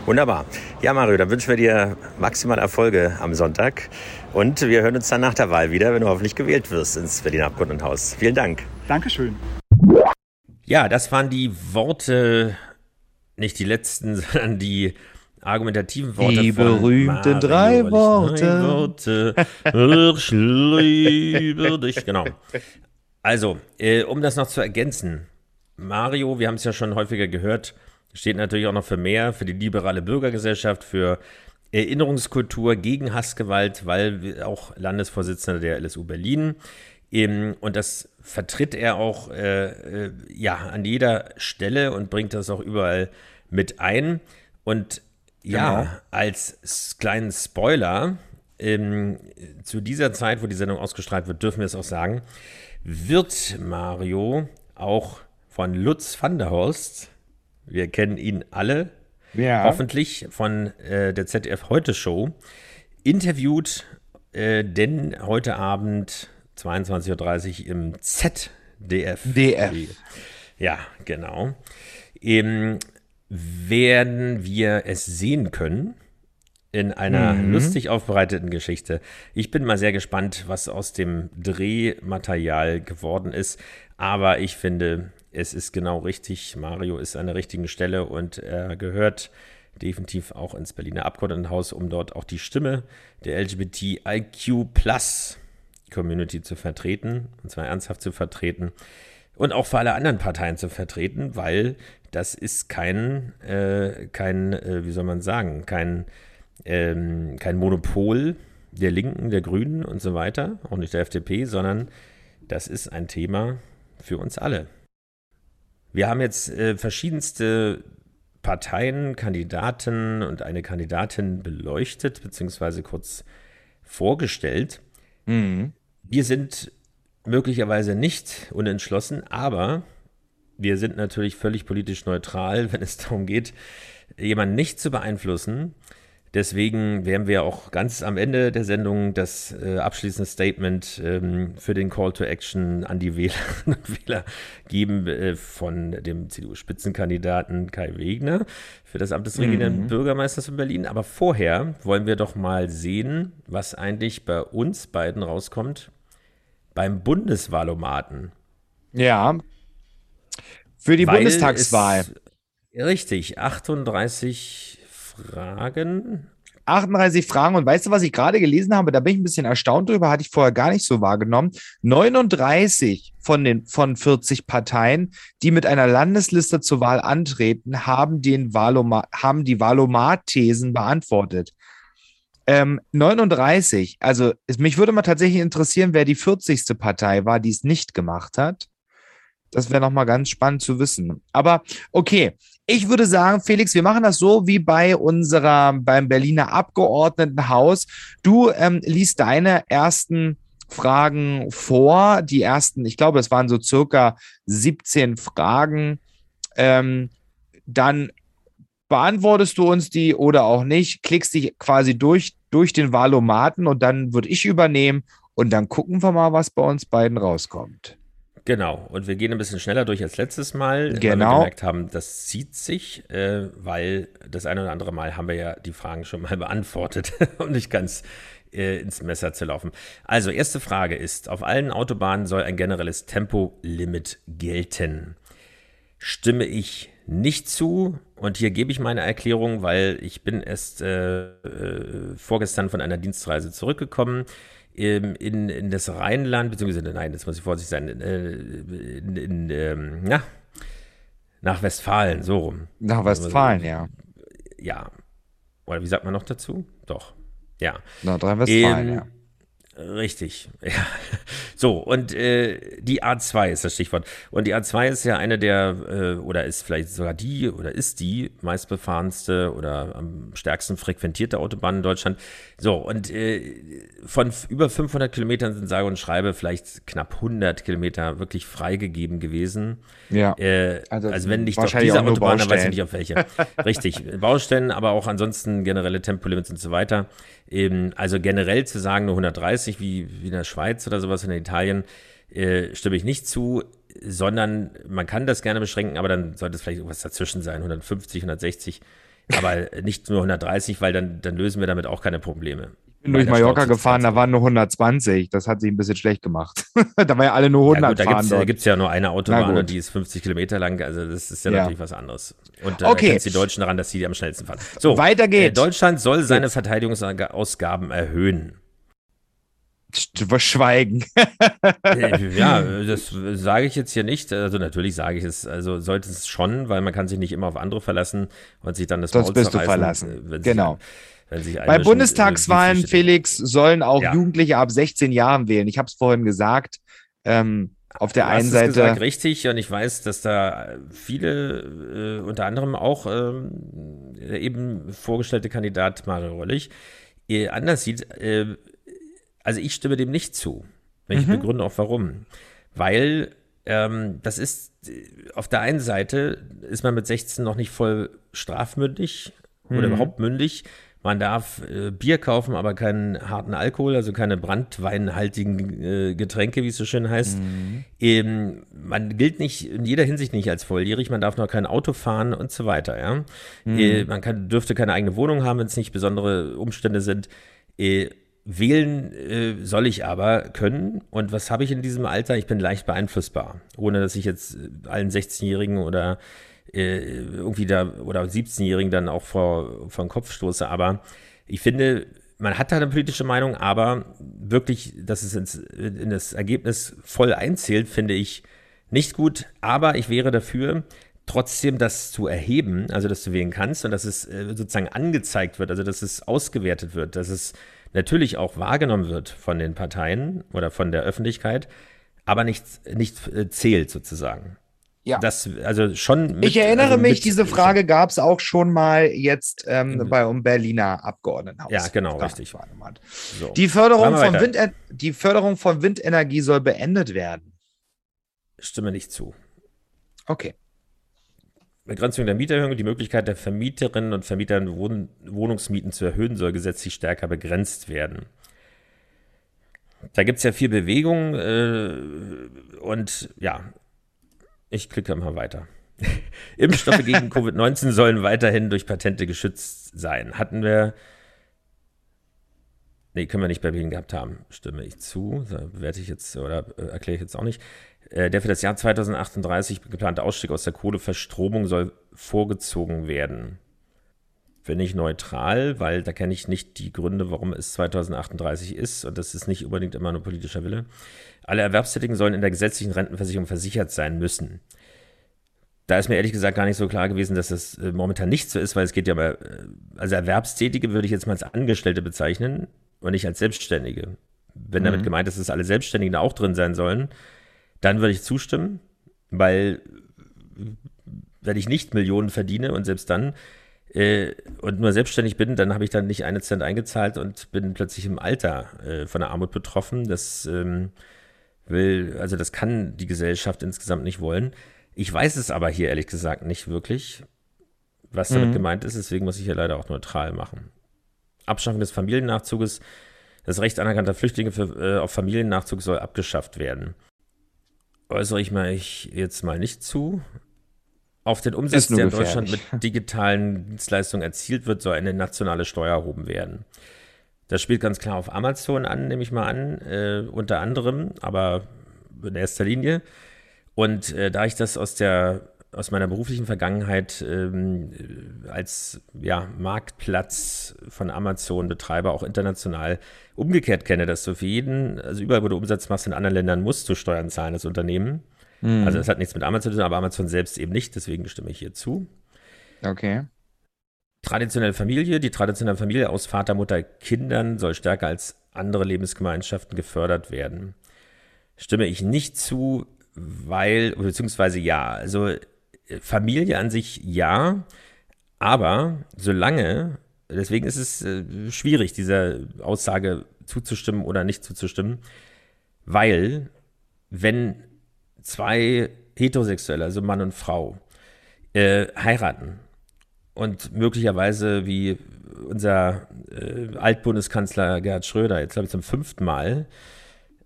Wunderbar. Ja, Mario, dann wünschen wir dir maximal Erfolge am Sonntag. Und wir hören uns dann nach der Wahl wieder, wenn du hoffentlich gewählt wirst ins Berliner Abgeordnetenhaus. Vielen Dank. Dankeschön. Ja, das waren die Worte, nicht die letzten, sondern die argumentativen Worte. Die berühmten drei Worte. Worte. ich liebe dich. Genau. Also, äh, um das noch zu ergänzen. Mario, wir haben es ja schon häufiger gehört, steht natürlich auch noch für mehr, für die liberale Bürgergesellschaft, für Erinnerungskultur gegen Hassgewalt, weil auch Landesvorsitzender der LSU Berlin. Und das vertritt er auch äh, äh, ja, an jeder Stelle und bringt das auch überall mit ein. Und ja, genau. als kleinen Spoiler, ähm, zu dieser Zeit, wo die Sendung ausgestrahlt wird, dürfen wir es auch sagen, wird Mario auch von Lutz van der Horst wir kennen ihn alle, ja. hoffentlich von äh, der ZDF Heute Show, interviewt, äh, denn heute Abend 22.30 Uhr im ZDF. DF. Ja, genau. Ähm, werden wir es sehen können. in einer mhm. lustig aufbereiteten Geschichte. Ich bin mal sehr gespannt, was aus dem Drehmaterial geworden ist. Aber ich finde, es ist genau richtig. Mario ist an der richtigen Stelle und er gehört definitiv auch ins Berliner Abgeordnetenhaus, um dort auch die Stimme der LGBTIQ Plus Community zu vertreten, und zwar ernsthaft zu vertreten und auch für alle anderen Parteien zu vertreten, weil das ist kein, äh, kein äh, wie soll man sagen, kein ähm, kein Monopol der Linken, der Grünen und so weiter, auch nicht der FDP, sondern das ist ein Thema für uns alle. Wir haben jetzt äh, verschiedenste Parteien, Kandidaten und eine Kandidatin beleuchtet, beziehungsweise kurz vorgestellt. Mhm. Wir sind möglicherweise nicht unentschlossen, aber wir sind natürlich völlig politisch neutral, wenn es darum geht, jemanden nicht zu beeinflussen, Deswegen werden wir auch ganz am Ende der Sendung das äh, abschließende Statement ähm, für den Call to Action an die Wählerinnen und Wähler geben äh, von dem CDU-Spitzenkandidaten Kai Wegner für das Amt des regierenden mhm. Bürgermeisters in Berlin. Aber vorher wollen wir doch mal sehen, was eigentlich bei uns beiden rauskommt beim Bundeswahlomaten. Ja. Für die Weil Bundestagswahl. richtig, 38 Fragen. 38 Fragen. Und weißt du, was ich gerade gelesen habe? Da bin ich ein bisschen erstaunt drüber, hatte ich vorher gar nicht so wahrgenommen. 39 von den von 40 Parteien, die mit einer Landesliste zur Wahl antreten, haben, den Wahloma haben die Wahlomat-Thesen beantwortet. Ähm, 39, also mich würde mal tatsächlich interessieren, wer die 40. Partei war, die es nicht gemacht hat. Das wäre nochmal ganz spannend zu wissen. Aber okay, ich würde sagen, Felix, wir machen das so wie bei unserer, beim Berliner Abgeordnetenhaus. Du ähm, liest deine ersten Fragen vor. Die ersten, ich glaube, es waren so circa 17 Fragen. Ähm, dann beantwortest du uns die oder auch nicht, klickst dich quasi durch, durch den Wahlomaten und dann würde ich übernehmen und dann gucken wir mal, was bei uns beiden rauskommt. Genau, und wir gehen ein bisschen schneller durch als letztes Mal, genau. weil wir genau. gemerkt haben, das zieht sich, äh, weil das eine oder andere Mal haben wir ja die Fragen schon mal beantwortet, um nicht ganz äh, ins Messer zu laufen. Also, erste Frage ist, auf allen Autobahnen soll ein generelles Tempolimit gelten. Stimme ich nicht zu. Und hier gebe ich meine Erklärung, weil ich bin erst äh, äh vorgestern von einer Dienstreise zurückgekommen in, in das Rheinland, beziehungsweise, nein, jetzt muss ich vorsichtig sein, in, äh, in, in ähm, na, nach Westfalen, so rum. Nach Westfalen, also, ja. Ja. Oder wie sagt man noch dazu? Doch. Ja. Nordrhein-Westfalen, ja. Richtig, ja. So, und äh, die A2 ist das Stichwort. Und die A2 ist ja eine der, äh, oder ist vielleicht sogar die, oder ist die meistbefahrenste oder am stärksten frequentierte Autobahn in Deutschland. So, und äh, von über 500 Kilometern sind sage und schreibe vielleicht knapp 100 Kilometer wirklich freigegeben gewesen. Ja. Äh, also, also, wenn nicht auf dieser Autobahn, dann weiß ich nicht auf welche. Richtig, Baustellen, aber auch ansonsten generelle Tempolimits und so weiter. Eben, also generell zu sagen, nur 130 wie, wie in der Schweiz oder sowas in Italien, äh, stimme ich nicht zu, sondern man kann das gerne beschränken, aber dann sollte es vielleicht irgendwas dazwischen sein, 150, 160, aber nicht nur 130, weil dann, dann lösen wir damit auch keine Probleme. Ich bin durch Mallorca gefahren, da waren nur 120. Das hat sich ein bisschen schlecht gemacht. da war ja alle nur 100 ja, gut, da. Da gibt es ja nur eine Autobahn und die ist 50 Kilometer lang. Also das ist ja, ja. natürlich was anderes. Und äh, okay. die Deutschen daran, dass sie am schnellsten fahren. So, weiter geht's. Äh, Deutschland soll seine Verteidigungsausgaben erhöhen. Schweigen. Äh, ja, das sage ich jetzt hier nicht. Also natürlich sage ich es, also sollte es schon, weil man kann sich nicht immer auf andere verlassen und sich dann das Maul bist du verlassen. Genau. Bei Bundestagswahlen, äh, Felix, sollen auch ja. Jugendliche ab 16 Jahren wählen. Ich habe es vorhin gesagt. Ähm, auf der einen Seite. Gesagt, richtig, und ich weiß, dass da viele, äh, unter anderem auch ähm, eben vorgestellte Kandidat Mario Rollig, äh, anders sieht. Äh, also ich stimme dem nicht zu. Ich mhm. begründe auch warum. Weil ähm, das ist, auf der einen Seite ist man mit 16 noch nicht voll strafmündig mhm. oder überhaupt mündig. Man darf äh, Bier kaufen, aber keinen harten Alkohol, also keine brandweinhaltigen äh, Getränke, wie es so schön heißt. Mhm. Ähm, man gilt nicht in jeder Hinsicht nicht als volljährig, man darf noch kein Auto fahren und so weiter. Ja? Mhm. Äh, man kann, dürfte keine eigene Wohnung haben, wenn es nicht besondere Umstände sind. Äh, wählen äh, soll ich aber können. Und was habe ich in diesem Alter? Ich bin leicht beeinflussbar, ohne dass ich jetzt allen 16-Jährigen oder äh, irgendwie da oder 17-Jährigen dann auch vor, vor den Kopf stoße. Aber ich finde, man hat da eine politische Meinung, aber wirklich, dass es ins, in das Ergebnis voll einzählt, finde ich nicht gut. Aber ich wäre dafür, trotzdem das zu erheben, also dass du wählen kannst und dass es äh, sozusagen angezeigt wird, also dass es ausgewertet wird, dass es natürlich auch wahrgenommen wird von den Parteien oder von der Öffentlichkeit, aber nicht, nicht äh, zählt sozusagen. Ja. Das, also schon. Mit, ich erinnere also mich, diese Frage gab es auch schon mal jetzt ähm, mhm. bei um Berliner Abgeordnetenhaus. Ja, genau, richtig. So. Die, Förderung von Wind, die Förderung von Windenergie soll beendet werden. Stimme nicht zu. Okay. Begrenzung der Mieterhöhung, die Möglichkeit der Vermieterinnen und Vermieter Wohn Wohnungsmieten zu erhöhen, soll gesetzlich stärker begrenzt werden. Da gibt es ja viel Bewegung äh, und ja, ich klicke mal weiter. Impfstoffe gegen Covid-19 sollen weiterhin durch Patente geschützt sein. Hatten wir. Nee, können wir nicht bei Berlin gehabt haben. Stimme ich zu. Da werde ich jetzt oder äh, erkläre ich jetzt auch nicht. Äh, der für das Jahr 2038 geplante Ausstieg aus der Kohleverstromung soll vorgezogen werden. Bin ich neutral, weil da kenne ich nicht die Gründe, warum es 2038 ist und das ist nicht unbedingt immer nur politischer Wille. Alle Erwerbstätigen sollen in der gesetzlichen Rentenversicherung versichert sein müssen. Da ist mir ehrlich gesagt gar nicht so klar gewesen, dass das äh, momentan nicht so ist, weil es geht ja äh, also Erwerbstätige würde ich jetzt mal als Angestellte bezeichnen und nicht als Selbstständige. Wenn mhm. damit gemeint ist, dass alle Selbstständigen da auch drin sein sollen, dann würde ich zustimmen, weil wenn ich nicht Millionen verdiene und selbst dann äh, und nur selbstständig bin, dann habe ich dann nicht einen Cent eingezahlt und bin plötzlich im Alter äh, von der Armut betroffen. Das ähm, will, also das kann die Gesellschaft insgesamt nicht wollen. Ich weiß es aber hier ehrlich gesagt nicht wirklich, was damit mhm. gemeint ist. Deswegen muss ich hier leider auch neutral machen. Abschaffung des Familiennachzuges. Das Recht anerkannter Flüchtlinge für, äh, auf Familiennachzug soll abgeschafft werden äußere ich mal ich jetzt mal nicht zu. Auf den Umsatz, der in Deutschland mit digitalen Dienstleistungen erzielt wird, soll eine nationale Steuer erhoben werden. Das spielt ganz klar auf Amazon an, nehme ich mal an, äh, unter anderem, aber in erster Linie. Und äh, da ich das aus der aus meiner beruflichen Vergangenheit ähm, als ja, Marktplatz von Amazon-Betreiber auch international umgekehrt kenne, dass du für jeden, also überall, wo du Umsatz machst in anderen Ländern, musst du Steuern zahlen als Unternehmen. Mhm. Also das hat nichts mit Amazon zu tun, aber Amazon selbst eben nicht, deswegen stimme ich hier zu. Okay. Traditionelle Familie, die traditionelle Familie aus Vater, Mutter, Kindern soll stärker als andere Lebensgemeinschaften gefördert werden. Stimme ich nicht zu, weil, beziehungsweise ja, also Familie an sich ja, aber solange, deswegen ist es äh, schwierig, dieser Aussage zuzustimmen oder nicht zuzustimmen, weil wenn zwei Heterosexuelle, also Mann und Frau, äh, heiraten und möglicherweise wie unser äh, Altbundeskanzler Gerhard Schröder jetzt glaube ich zum fünften Mal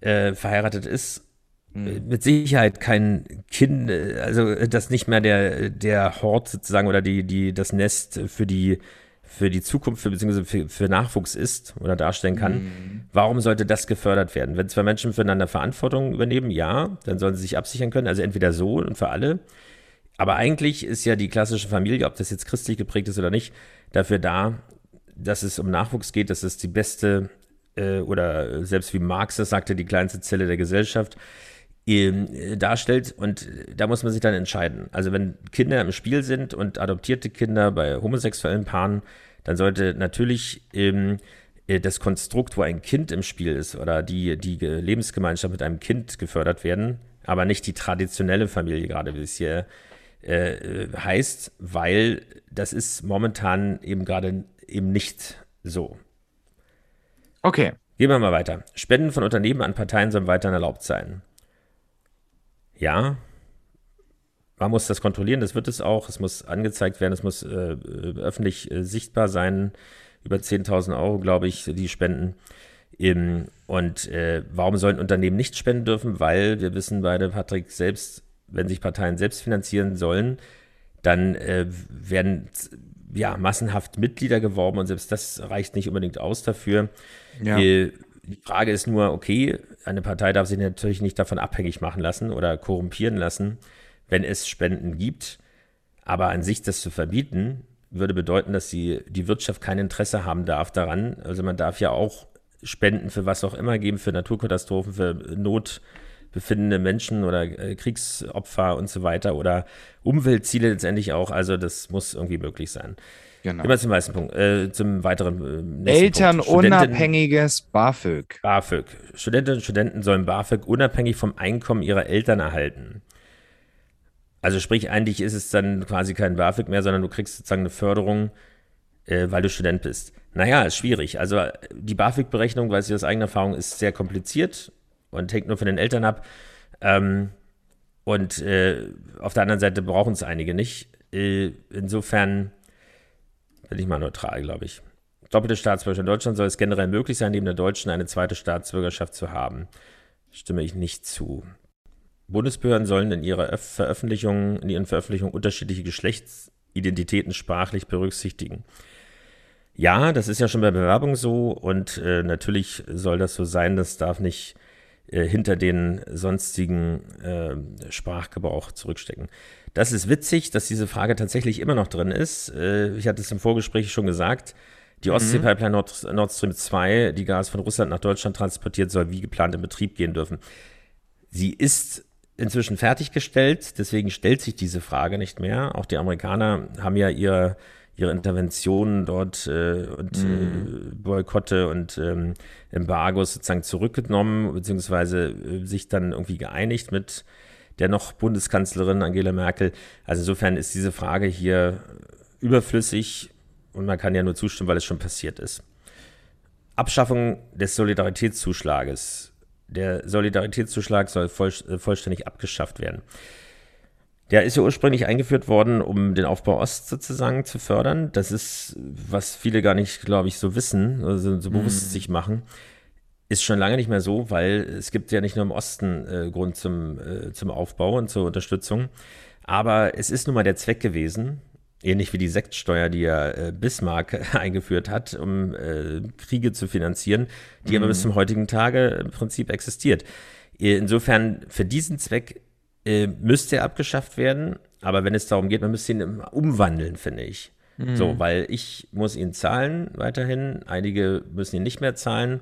äh, verheiratet ist. Mit Sicherheit kein Kind, also das nicht mehr der, der Hort sozusagen oder die, die, das Nest für die, für die Zukunft, für, beziehungsweise für, für Nachwuchs ist oder darstellen kann. Mhm. Warum sollte das gefördert werden? Wenn zwei Menschen füreinander Verantwortung übernehmen, ja, dann sollen sie sich absichern können, also entweder so und für alle. Aber eigentlich ist ja die klassische Familie, ob das jetzt christlich geprägt ist oder nicht, dafür da, dass es um Nachwuchs geht, dass es die beste äh, oder selbst wie Marx das sagte, die kleinste Zelle der Gesellschaft äh, darstellt und da muss man sich dann entscheiden. Also wenn Kinder im Spiel sind und adoptierte Kinder bei homosexuellen Paaren, dann sollte natürlich ähm, äh, das Konstrukt, wo ein Kind im Spiel ist oder die, die Lebensgemeinschaft mit einem Kind gefördert werden, aber nicht die traditionelle Familie, gerade wie es hier äh, heißt, weil das ist momentan eben gerade eben nicht so. Okay. Gehen wir mal weiter. Spenden von Unternehmen an Parteien sollen weiterhin erlaubt sein ja, man muss das kontrollieren, das wird es auch. Es muss angezeigt werden, es muss äh, öffentlich äh, sichtbar sein, über 10.000 Euro, glaube ich, die spenden. Und äh, warum sollen Unternehmen nicht spenden dürfen? Weil wir wissen beide, Patrick, selbst wenn sich Parteien selbst finanzieren sollen, dann äh, werden ja massenhaft Mitglieder geworben und selbst das reicht nicht unbedingt aus dafür. Ja. Die Frage ist nur, okay, eine Partei darf sich natürlich nicht davon abhängig machen lassen oder korrumpieren lassen, wenn es Spenden gibt. Aber an sich das zu verbieten, würde bedeuten, dass die, die Wirtschaft kein Interesse haben darf daran. Also man darf ja auch Spenden für was auch immer geben, für Naturkatastrophen, für notbefindende Menschen oder äh, Kriegsopfer und so weiter oder Umweltziele letztendlich auch. Also das muss irgendwie möglich sein. Genau. Immer zum weißen Punkt, äh, zum weiteren äh, Elternunabhängiges BAföG. BAföG. Studentinnen und Studenten sollen BAföG unabhängig vom Einkommen ihrer Eltern erhalten. Also sprich, eigentlich ist es dann quasi kein BAföG mehr, sondern du kriegst sozusagen eine Förderung, äh, weil du Student bist. Naja, ist schwierig. Also die BAföG-Berechnung, weiß ich aus eigener Erfahrung, ist sehr kompliziert und hängt nur von den Eltern ab. Ähm, und äh, auf der anderen Seite brauchen es einige nicht. Äh, insofern bin ich mal neutral, glaube ich. Doppelte Staatsbürgerschaft in Deutschland soll es generell möglich sein, neben der deutschen eine zweite Staatsbürgerschaft zu haben. Stimme ich nicht zu. Bundesbehörden sollen in ihrer Veröffentlichungen, in ihren Veröffentlichungen unterschiedliche Geschlechtsidentitäten sprachlich berücksichtigen. Ja, das ist ja schon bei Bewerbung so und äh, natürlich soll das so sein, das darf nicht äh, hinter den sonstigen äh, Sprachgebrauch zurückstecken. Das ist witzig, dass diese Frage tatsächlich immer noch drin ist. Äh, ich hatte es im Vorgespräch schon gesagt. Die. Ostsee-Pipeline Nord, Nord Stream 2, die Gas von Russland nach Deutschland transportiert, soll wie geplant in Betrieb gehen dürfen. Sie ist inzwischen fertiggestellt, deswegen stellt sich diese Frage nicht mehr. Auch die Amerikaner haben ja ihre, ihre Interventionen dort äh, und äh, mhm. äh, Boykotte und ähm, Embargos sozusagen zurückgenommen, beziehungsweise äh, sich dann irgendwie geeinigt mit der noch Bundeskanzlerin Angela Merkel. Also insofern ist diese Frage hier überflüssig und man kann ja nur zustimmen, weil es schon passiert ist. Abschaffung des Solidaritätszuschlages. Der Solidaritätszuschlag soll voll, äh, vollständig abgeschafft werden. Der ist ja ursprünglich eingeführt worden, um den Aufbau Ost sozusagen zu fördern. Das ist, was viele gar nicht, glaube ich, so wissen, also so bewusst mm. sich machen ist schon lange nicht mehr so, weil es gibt ja nicht nur im Osten äh, Grund zum, äh, zum Aufbau und zur Unterstützung. Aber es ist nun mal der Zweck gewesen, ähnlich wie die Sektsteuer, die ja äh, Bismarck eingeführt hat, um äh, Kriege zu finanzieren, die mhm. aber bis zum heutigen Tage im Prinzip existiert. Insofern, für diesen Zweck äh, müsste er abgeschafft werden. Aber wenn es darum geht, man müsste ihn umwandeln, finde ich. Mhm. So, weil ich muss ihn zahlen weiterhin. Einige müssen ihn nicht mehr zahlen.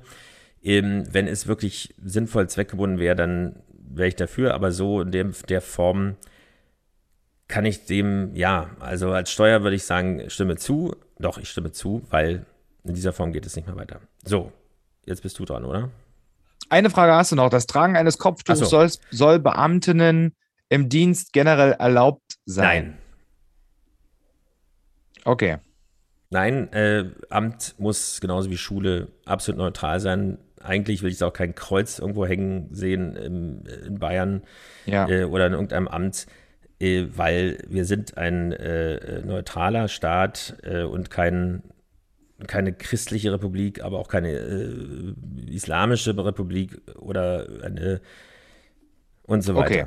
Eben, wenn es wirklich sinnvoll zweckgebunden wäre, dann wäre ich dafür, aber so in dem, der Form kann ich dem, ja, also als Steuer würde ich sagen, stimme zu. Doch, ich stimme zu, weil in dieser Form geht es nicht mehr weiter. So, jetzt bist du dran, oder? Eine Frage hast du noch. Das Tragen eines Kopftuchs so. soll, soll Beamtinnen im Dienst generell erlaubt sein? Nein. Okay. Nein, äh, Amt muss genauso wie Schule absolut neutral sein eigentlich will ich auch kein Kreuz irgendwo hängen sehen im, in Bayern ja. äh, oder in irgendeinem Amt, äh, weil wir sind ein äh, neutraler Staat äh, und kein, keine christliche Republik, aber auch keine äh, islamische Republik oder eine und so weiter. Okay.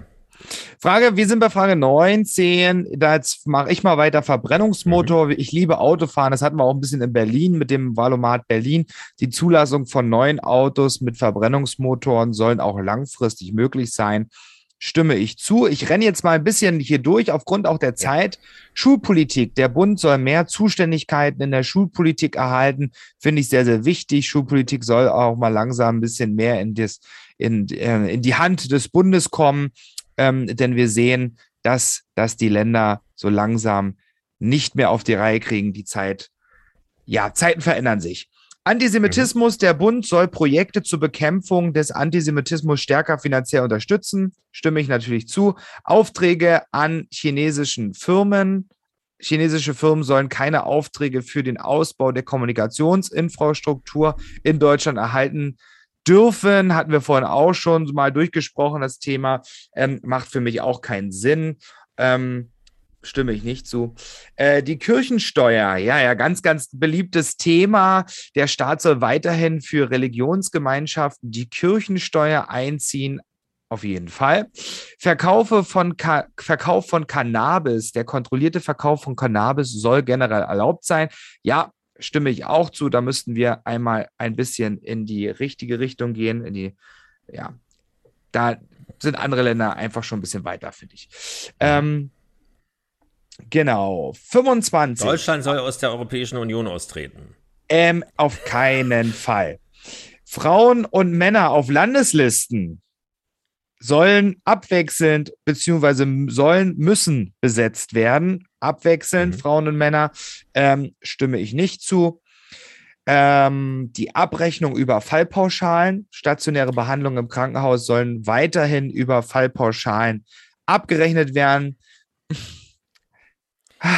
Frage, wir sind bei Frage 19. Da jetzt mache ich mal weiter. Verbrennungsmotor. Mhm. Ich liebe Autofahren. Das hatten wir auch ein bisschen in Berlin mit dem Valomat Berlin. Die Zulassung von neuen Autos mit Verbrennungsmotoren sollen auch langfristig möglich sein. Stimme ich zu. Ich renne jetzt mal ein bisschen hier durch, aufgrund auch der Zeit. Ja. Schulpolitik. Der Bund soll mehr Zuständigkeiten in der Schulpolitik erhalten. Finde ich sehr, sehr wichtig. Schulpolitik soll auch mal langsam ein bisschen mehr in, das, in, äh, in die Hand des Bundes kommen ähm, denn wir sehen, dass, dass die Länder so langsam nicht mehr auf die Reihe kriegen. Die Zeit, ja, Zeiten verändern sich. Antisemitismus, der Bund soll Projekte zur Bekämpfung des Antisemitismus stärker finanziell unterstützen. Stimme ich natürlich zu. Aufträge an chinesischen Firmen. Chinesische Firmen sollen keine Aufträge für den Ausbau der Kommunikationsinfrastruktur in Deutschland erhalten dürfen, hatten wir vorhin auch schon mal durchgesprochen, das Thema, ähm, macht für mich auch keinen Sinn. Ähm, stimme ich nicht zu. Äh, die Kirchensteuer, ja, ja, ganz, ganz beliebtes Thema. Der Staat soll weiterhin für Religionsgemeinschaften die Kirchensteuer einziehen. Auf jeden Fall. Verkaufe von Verkauf von Cannabis, der kontrollierte Verkauf von Cannabis soll generell erlaubt sein. Ja, stimme ich auch zu. Da müssten wir einmal ein bisschen in die richtige Richtung gehen, in die, ja, da sind andere Länder einfach schon ein bisschen weiter, finde ich. Ähm, genau, 25. Deutschland soll aus der Europäischen Union austreten. Ähm, auf keinen Fall. Frauen und Männer auf Landeslisten sollen abwechselnd beziehungsweise sollen müssen besetzt werden. Abwechselnd, mhm. Frauen und Männer, ähm, stimme ich nicht zu. Ähm, die Abrechnung über Fallpauschalen, stationäre Behandlungen im Krankenhaus sollen weiterhin über Fallpauschalen abgerechnet werden.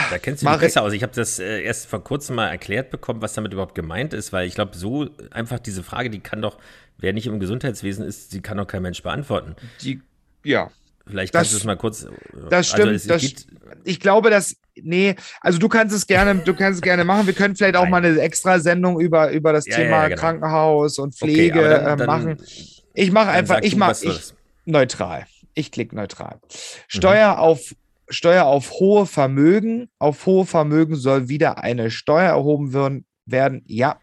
Da kennst du dich besser aus. Ich habe das äh, erst vor kurzem mal erklärt bekommen, was damit überhaupt gemeint ist, weil ich glaube, so einfach diese Frage, die kann doch, wer nicht im Gesundheitswesen ist, die kann doch kein Mensch beantworten. Die, ja. Vielleicht kannst du es mal kurz. Äh, das also stimmt. Also das, ich glaube, dass nee, also du kannst es gerne, du kannst es gerne machen. Wir können vielleicht auch Nein. mal eine extra Sendung über über das ja, Thema ja, genau. Krankenhaus und Pflege okay, dann, äh, machen. ich mache einfach, ich mache neutral. Ich klicke neutral. Steuer mhm. auf Steuer auf hohe Vermögen. Auf hohe Vermögen soll wieder eine Steuer erhoben werden. Ja.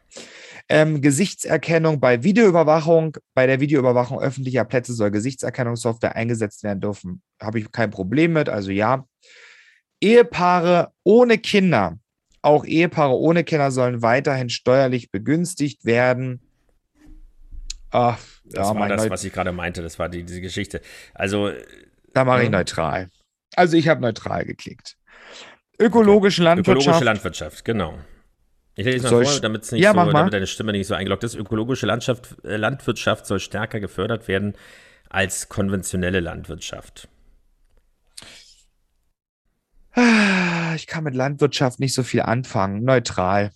Ähm, Gesichtserkennung bei Videoüberwachung. Bei der Videoüberwachung öffentlicher Plätze soll Gesichtserkennungssoftware eingesetzt werden dürfen. Habe ich kein Problem mit. Also ja. Ehepaare ohne Kinder. Auch Ehepaare ohne Kinder sollen weiterhin steuerlich begünstigt werden. Ach, das ja, war das, Neut was ich gerade meinte. Das war die, diese Geschichte. Also. Da mache ich ähm, neutral. Also ich habe neutral geklickt. Ökologische Landwirtschaft. Ökologische Landwirtschaft, genau. Ich lese mal vor, damit es nicht ja, so, damit deine Stimme nicht so eingeloggt ist. Ökologische Landschaft, äh, Landwirtschaft soll stärker gefördert werden als konventionelle Landwirtschaft. Ich kann mit Landwirtschaft nicht so viel anfangen. Neutral.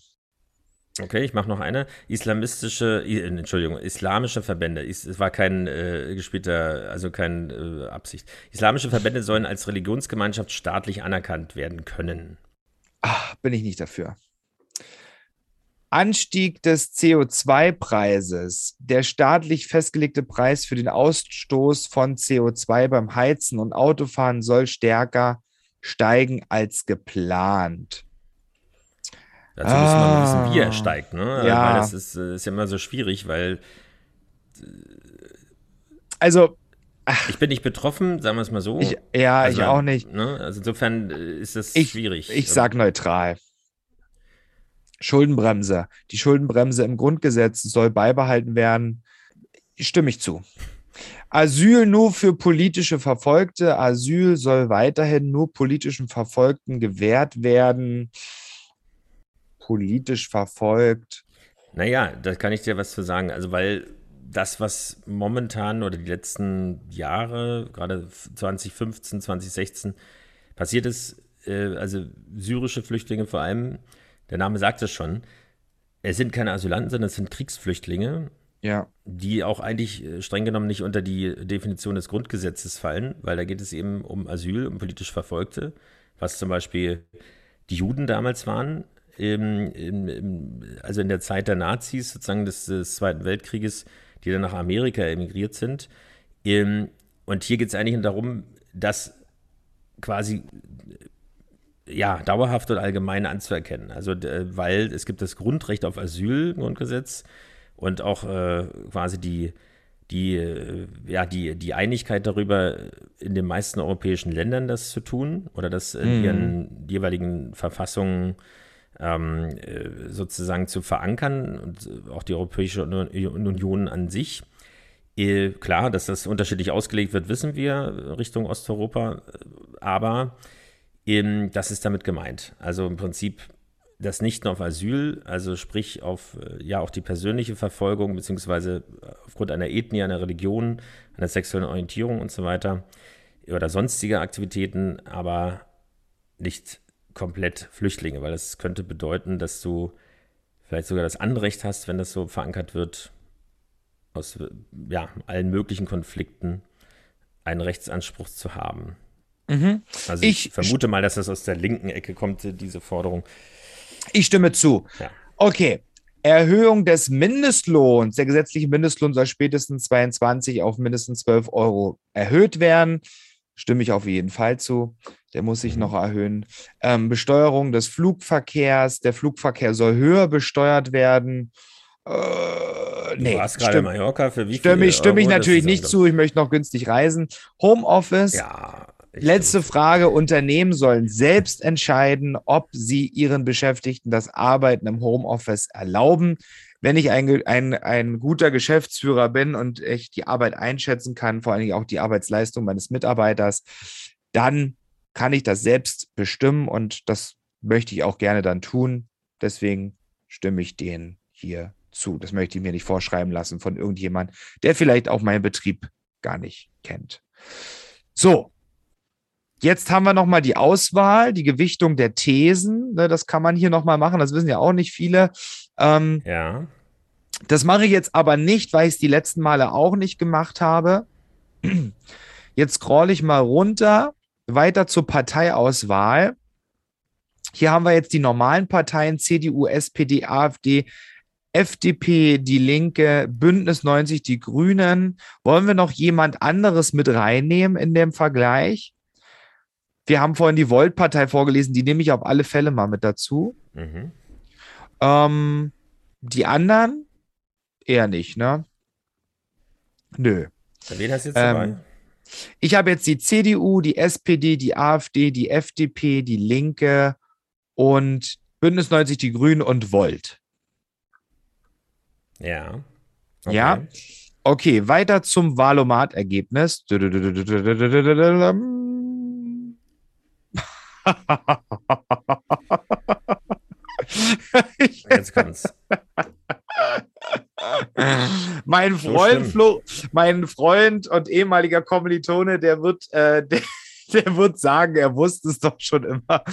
Okay, ich mache noch eine. Islamistische, Entschuldigung, islamische Verbände. Es war kein äh, gespielter, also keine äh, Absicht. Islamische Verbände sollen als Religionsgemeinschaft staatlich anerkannt werden können. Ach, bin ich nicht dafür. Anstieg des CO2-Preises. Der staatlich festgelegte Preis für den Ausstoß von CO2 beim Heizen und Autofahren soll stärker steigen als geplant. Dazu ah, müssen wir wissen, wie er ah. steigt, ne? Ja. Weil das ist, äh, ist ja immer so schwierig, weil. Also. Ach, ich bin nicht betroffen, sagen wir es mal so. Ich, ja, also, ich auch nicht. Ne? Also insofern äh, ist es ich, schwierig. Ich sag neutral. Schuldenbremse. Die Schuldenbremse im Grundgesetz soll beibehalten werden. Stimme ich zu. Asyl nur für politische Verfolgte. Asyl soll weiterhin nur politischen Verfolgten gewährt werden politisch verfolgt? Naja, da kann ich dir was zu sagen. Also, weil das, was momentan oder die letzten Jahre, gerade 2015, 2016, passiert ist, äh, also syrische Flüchtlinge vor allem, der Name sagt es schon, es sind keine Asylanten, sondern es sind Kriegsflüchtlinge, ja. die auch eigentlich äh, streng genommen nicht unter die Definition des Grundgesetzes fallen, weil da geht es eben um Asyl, um politisch Verfolgte, was zum Beispiel die Juden damals waren, im, im, also in der Zeit der Nazis, sozusagen des, des, Zweiten Weltkrieges, die dann nach Amerika emigriert sind. und hier geht es eigentlich darum, das quasi ja, dauerhaft und allgemein anzuerkennen. Also, weil es gibt das Grundrecht auf Asyl Grundgesetz und auch äh, quasi die, die, ja, die, die Einigkeit darüber, in den meisten europäischen Ländern das zu tun oder das in mhm. ihren jeweiligen Verfassungen ähm, äh, sozusagen zu verankern und auch die Europäische Union an sich. Äh, klar, dass das unterschiedlich ausgelegt wird, wissen wir Richtung Osteuropa, aber das ist damit gemeint. Also im Prinzip das nicht nur auf Asyl, also sprich auf äh, ja auch die persönliche Verfolgung, beziehungsweise aufgrund einer Ethnie, einer Religion, einer sexuellen Orientierung und so weiter oder sonstige Aktivitäten, aber nicht komplett Flüchtlinge, weil das könnte bedeuten, dass du vielleicht sogar das Anrecht hast, wenn das so verankert wird, aus ja, allen möglichen Konflikten einen Rechtsanspruch zu haben. Mhm. Also ich, ich, vermute mal, dass das aus der linken Ecke kommt, diese Forderung. Ich stimme zu. Ja. Okay. Erhöhung des Mindestlohns. Der gesetzliche Mindestlohn soll spätestens 22 auf mindestens 12 Euro erhöht werden. Stimme ich auf jeden Fall zu. Der muss sich mhm. noch erhöhen. Ähm, Besteuerung des Flugverkehrs. Der Flugverkehr soll höher besteuert werden. Äh, nee, du warst gerade Mallorca für wie stimme, viel Stimme ich natürlich nicht zu. Ich möchte noch günstig reisen. Homeoffice. Ja. Letzte Frage. Unternehmen sollen selbst entscheiden, ob sie ihren Beschäftigten das Arbeiten im Homeoffice erlauben. Wenn ich ein, ein, ein guter Geschäftsführer bin und ich die Arbeit einschätzen kann, vor allen Dingen auch die Arbeitsleistung meines Mitarbeiters, dann kann ich das selbst bestimmen und das möchte ich auch gerne dann tun. Deswegen stimme ich denen hier zu. Das möchte ich mir nicht vorschreiben lassen von irgendjemand, der vielleicht auch meinen Betrieb gar nicht kennt. So, Jetzt haben wir nochmal die Auswahl, die Gewichtung der Thesen. Ne, das kann man hier nochmal machen. Das wissen ja auch nicht viele. Ähm, ja. Das mache ich jetzt aber nicht, weil ich es die letzten Male auch nicht gemacht habe. Jetzt scroll ich mal runter, weiter zur Parteiauswahl. Hier haben wir jetzt die normalen Parteien CDU, SPD, AfD, FDP, die Linke, Bündnis 90, die Grünen. Wollen wir noch jemand anderes mit reinnehmen in dem Vergleich? Wir haben vorhin die Volt-Partei vorgelesen, die nehme ich auf alle Fälle mal mit dazu. Mhm. Ähm, die anderen eher nicht, ne? Nö. Wen hast du jetzt dabei? Ähm, ich habe jetzt die CDU, die SPD, die AfD, die FDP, die Linke und Bündnis 90, die Grünen und Volt. Ja. Okay. Ja. Okay, weiter zum Wahlomat-Ergebnis. Jetzt kommt's. mein Freund, so Flo, mein Freund und ehemaliger Kommilitone, der wird, äh, der, der wird sagen, er wusste es doch schon immer.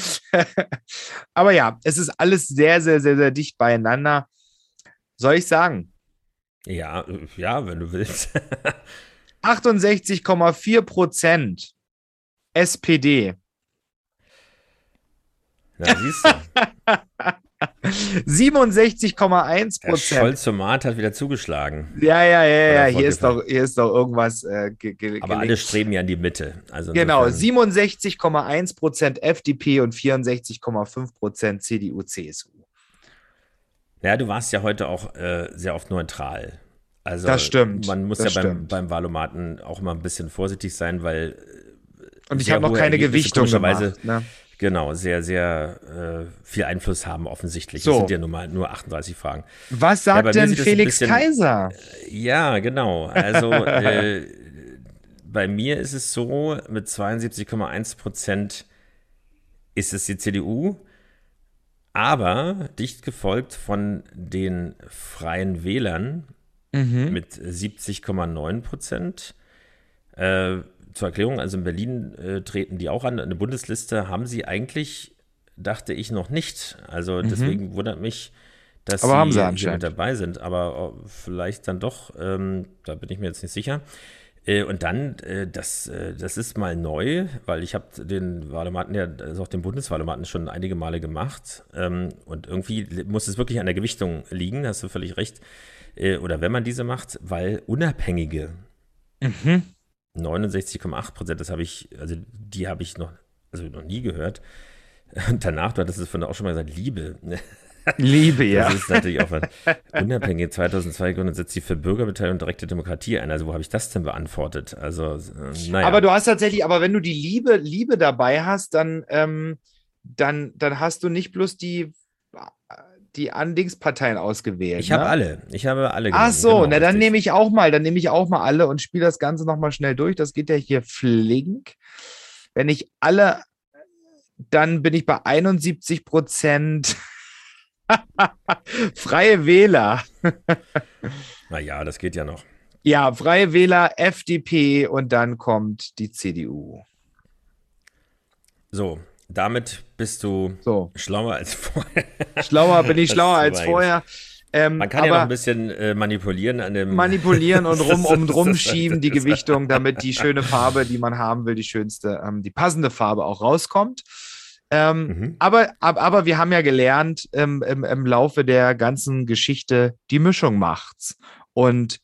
Aber ja, es ist alles sehr, sehr, sehr, sehr dicht beieinander. Soll ich sagen? Ja, ja, wenn du willst. 68,4 Prozent SPD. Na, siehst du. 67,1 Prozent. Scholz-Somat hat wieder zugeschlagen. Ja, ja, ja, ja. Hier ist, doch, hier ist doch irgendwas. Äh, Aber alle streben ja in die Mitte. Also genau, 67,1 Prozent FDP und 64,5 Prozent CDU, CSU. Ja, du warst ja heute auch äh, sehr oft neutral. Also, das stimmt. Man muss ja beim, beim Wahlomaten auch mal ein bisschen vorsichtig sein, weil. Und ich habe noch keine Gewichtung gemacht. Ne? Genau, sehr, sehr äh, viel Einfluss haben offensichtlich. So. Das sind ja nun mal nur 38 Fragen. Was sagt ja, denn Felix bisschen, Kaiser? Äh, ja, genau. Also äh, bei mir ist es so, mit 72,1 Prozent ist es die CDU, aber dicht gefolgt von den Freien Wählern mhm. mit 70,9 Prozent. Äh, zur Erklärung, also in Berlin äh, treten die auch an. Eine Bundesliste haben sie eigentlich, dachte ich, noch nicht. Also mhm. deswegen wundert mich, dass Aber sie, sie mit dabei sind. Aber äh, vielleicht dann doch, ähm, da bin ich mir jetzt nicht sicher. Äh, und dann, äh, das, äh, das ist mal neu, weil ich habe den Wahlomaten ja, also auch den Bundeswahlomaten schon einige Male gemacht. Ähm, und irgendwie muss es wirklich an der Gewichtung liegen, hast du völlig recht. Oder wenn man diese macht, weil Unabhängige, mhm 69,8 Prozent, das habe ich, also die habe ich noch, also noch nie gehört. Und danach, du hattest es von auch schon mal gesagt, Liebe. Liebe, ja. Das ist natürlich auch was. Unabhängig 2002 gegründet, setzt sie für Bürgerbeteiligung und direkte Demokratie ein. Also, wo habe ich das denn beantwortet? Also, äh, naja. Aber du hast tatsächlich, aber wenn du die Liebe, Liebe dabei hast, dann, ähm, dann, dann hast du nicht bloß die die Andingsparteien ausgewählt. Ich ne? habe alle. Ich habe alle. Ach so, genau, na dann nehme ich auch mal, dann nehme ich auch mal alle und spiele das Ganze nochmal schnell durch. Das geht ja hier flink. Wenn ich alle, dann bin ich bei 71 Prozent Freie Wähler. naja, das geht ja noch. Ja, Freie Wähler, FDP und dann kommt die CDU. So, damit bist du so. schlauer als vorher. Schlauer bin ich schlauer als vorher. Ähm, Man kann ja noch ein bisschen äh, manipulieren an dem. Manipulieren und rum um drum schieben die Gewichtung, damit die schöne Farbe, die man haben will, die schönste, ähm, die passende Farbe auch rauskommt. Ähm, mhm. aber, aber, aber wir haben ja gelernt ähm, im, im Laufe der ganzen Geschichte, die Mischung macht's. Und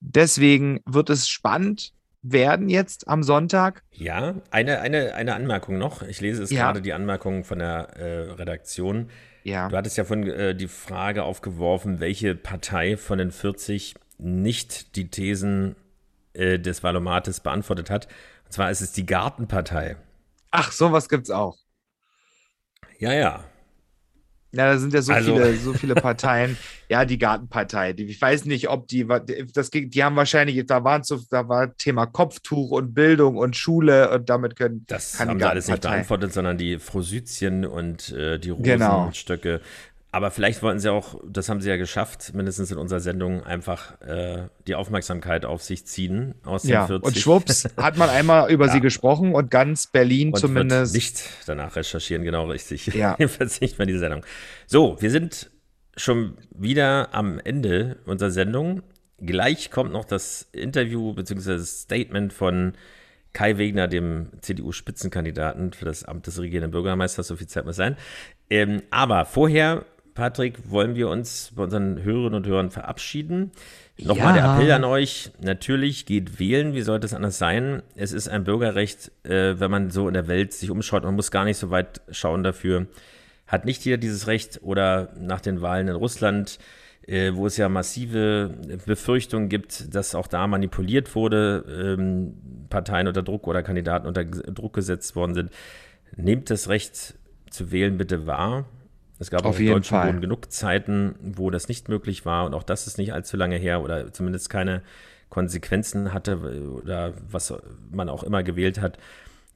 deswegen wird es spannend werden jetzt am Sonntag. Ja, eine, eine, eine Anmerkung noch. Ich lese es ja. gerade, die Anmerkung von der äh, Redaktion. Ja. Du hattest ja von äh, die Frage aufgeworfen, welche Partei von den 40 nicht die Thesen äh, des Valomates beantwortet hat. Und zwar ist es die Gartenpartei. Ach, sowas gibt's auch. Ja, ja. Ja, da sind ja so also. viele, so viele Parteien. ja, die Gartenpartei. Die, ich weiß nicht, ob die, das, die haben wahrscheinlich, da waren so, da war Thema Kopftuch und Bildung und Schule und damit können. Das haben sie alles nicht beantwortet, sondern die Frosüzien und äh, die genau. Rosenstöcke. Aber vielleicht wollten sie auch, das haben sie ja geschafft, mindestens in unserer Sendung, einfach äh, die Aufmerksamkeit auf sich ziehen aus den ja, 40. Und schwupps hat man einmal über ja. sie gesprochen und ganz Berlin und zumindest. Nicht danach recherchieren, genau richtig. Ja. Jedenfalls nicht mehr die Sendung. So, wir sind schon wieder am Ende unserer Sendung. Gleich kommt noch das Interview bzw. das Statement von Kai Wegner, dem CDU-Spitzenkandidaten für das Amt des regierenden Bürgermeisters. So viel Zeit muss sein. Ähm, aber vorher Patrick, wollen wir uns bei unseren Hörerinnen und Hörern verabschieden. Nochmal ja. der Appell an euch. Natürlich geht wählen. Wie sollte es anders sein? Es ist ein Bürgerrecht, äh, wenn man so in der Welt sich umschaut. Man muss gar nicht so weit schauen dafür. Hat nicht jeder dieses Recht oder nach den Wahlen in Russland, äh, wo es ja massive Befürchtungen gibt, dass auch da manipuliert wurde, ähm, Parteien unter Druck oder Kandidaten unter Druck gesetzt worden sind. Nehmt das Recht zu wählen bitte wahr. Es gab Auf deutschen Fall. Boden genug Zeiten, wo das nicht möglich war und auch das ist nicht allzu lange her oder zumindest keine Konsequenzen hatte oder was man auch immer gewählt hat.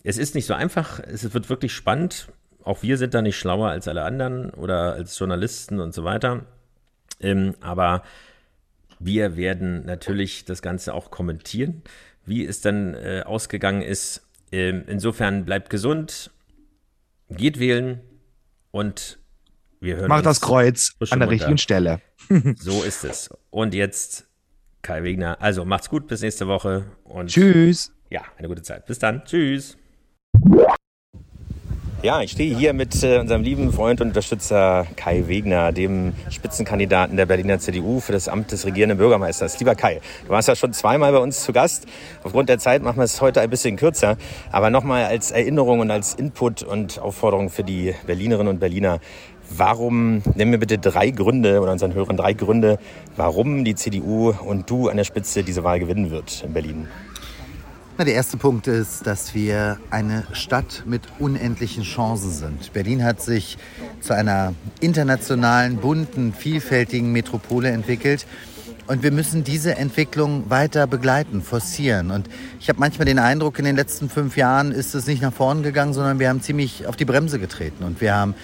Es ist nicht so einfach, es wird wirklich spannend. Auch wir sind da nicht schlauer als alle anderen oder als Journalisten und so weiter. Ähm, aber wir werden natürlich das Ganze auch kommentieren, wie es dann äh, ausgegangen ist. Ähm, insofern bleibt gesund, geht wählen und wir hören Mach das Kreuz an der richtigen Stelle. so ist es. Und jetzt Kai Wegner. Also macht's gut, bis nächste Woche. Und Tschüss. Ja, eine gute Zeit. Bis dann. Tschüss. Ja, ich stehe hier mit äh, unserem lieben Freund und Unterstützer Kai Wegner, dem Spitzenkandidaten der Berliner CDU für das Amt des regierenden Bürgermeisters. Lieber Kai, du warst ja schon zweimal bei uns zu Gast. Aufgrund der Zeit machen wir es heute ein bisschen kürzer. Aber nochmal als Erinnerung und als Input und Aufforderung für die Berlinerinnen und Berliner. Warum, nennen wir bitte drei Gründe oder unseren Hörern drei Gründe, warum die CDU und du an der Spitze diese Wahl gewinnen wird in Berlin? Na, der erste Punkt ist, dass wir eine Stadt mit unendlichen Chancen sind. Berlin hat sich zu einer internationalen, bunten, vielfältigen Metropole entwickelt. Und wir müssen diese Entwicklung weiter begleiten, forcieren. Und ich habe manchmal den Eindruck, in den letzten fünf Jahren ist es nicht nach vorn gegangen, sondern wir haben ziemlich auf die Bremse getreten. Und wir haben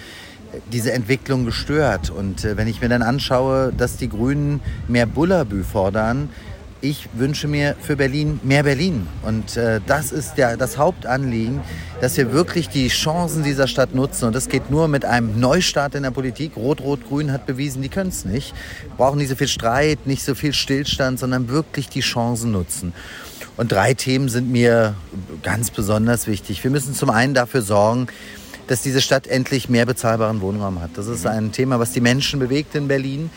diese Entwicklung gestört. Und äh, wenn ich mir dann anschaue, dass die Grünen mehr Bullabü fordern, ich wünsche mir für Berlin mehr Berlin. Und äh, das ist der, das Hauptanliegen, dass wir wirklich die Chancen dieser Stadt nutzen. Und das geht nur mit einem Neustart in der Politik. Rot-Rot-Grün hat bewiesen, die können es nicht. Wir brauchen nicht so viel Streit, nicht so viel Stillstand, sondern wirklich die Chancen nutzen. Und drei Themen sind mir ganz besonders wichtig. Wir müssen zum einen dafür sorgen, dass diese Stadt endlich mehr bezahlbaren Wohnraum hat. Das ist mhm. ein Thema, was die Menschen bewegt in Berlin.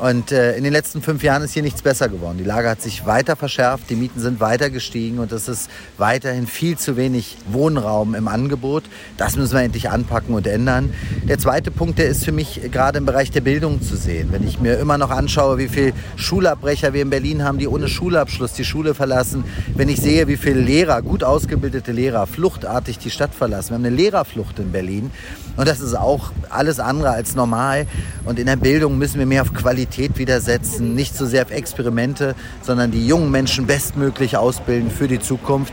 Und äh, in den letzten fünf Jahren ist hier nichts besser geworden. Die Lage hat sich weiter verschärft, die Mieten sind weiter gestiegen und es ist weiterhin viel zu wenig Wohnraum im Angebot. Das müssen wir endlich anpacken und ändern. Der zweite Punkt, der ist für mich gerade im Bereich der Bildung zu sehen. Wenn ich mir immer noch anschaue, wie viele Schulabbrecher wir in Berlin haben, die ohne Schulabschluss die Schule verlassen, wenn ich sehe, wie viele Lehrer, gut ausgebildete Lehrer, fluchtartig die Stadt verlassen. Wir haben eine Lehrerflucht in Berlin und das ist auch alles andere als normal. Und in der Bildung müssen wir mehr auf Qualität wieder setzen, nicht so sehr auf Experimente, sondern die jungen Menschen bestmöglich ausbilden für die Zukunft.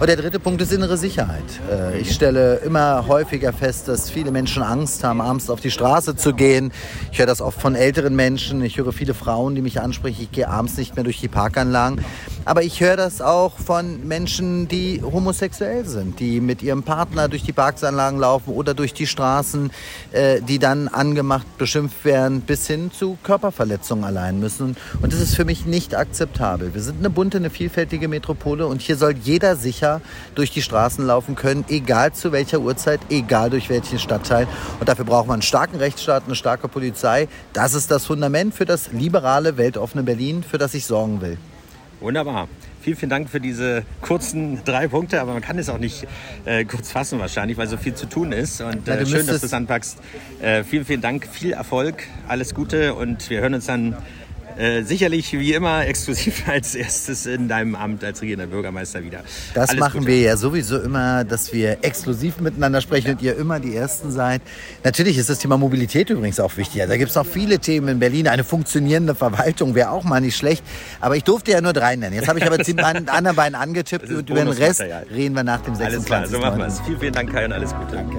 Und der dritte Punkt ist innere Sicherheit. Äh, ich stelle immer häufiger fest, dass viele Menschen Angst haben, abends auf die Straße zu gehen. Ich höre das oft von älteren Menschen. Ich höre viele Frauen, die mich ansprechen, ich gehe abends nicht mehr durch die Parkanlagen. Aber ich höre das auch von Menschen, die homosexuell sind, die mit ihrem Partner durch die Parksanlagen laufen oder durch die Straßen, äh, die dann angemacht, beschimpft werden, bis hin zu Körperverletzungen allein müssen. Und das ist für mich nicht akzeptabel. Wir sind eine bunte, eine vielfältige Metropole und hier soll jeder sicher durch die Straßen laufen können, egal zu welcher Uhrzeit, egal durch welchen Stadtteil. Und dafür braucht man einen starken Rechtsstaat, eine starke Polizei. Das ist das Fundament für das liberale, weltoffene Berlin, für das ich sorgen will. Wunderbar. Vielen, vielen Dank für diese kurzen drei Punkte, aber man kann es auch nicht äh, kurz fassen wahrscheinlich, weil so viel zu tun ist. Und äh, schön, dass du es anpackst. Äh, vielen, vielen Dank, viel Erfolg, alles Gute und wir hören uns dann äh, sicherlich wie immer exklusiv als erstes in deinem Amt als regierender Bürgermeister wieder. Das Alles machen Gute. wir ja sowieso immer, dass wir exklusiv miteinander sprechen und ihr immer die Ersten seid. Natürlich ist das Thema Mobilität übrigens auch wichtig. Da gibt es noch viele Themen in Berlin. Eine funktionierende Verwaltung wäre auch mal nicht schlecht. Aber ich durfte ja nur drei nennen. Jetzt habe ich aber die anderen beiden angetippt und über den Rest reden wir nach dem 26. Alles klar, so machen wir es. Vielen, vielen Dank, Kai, und alles Gute. Danke.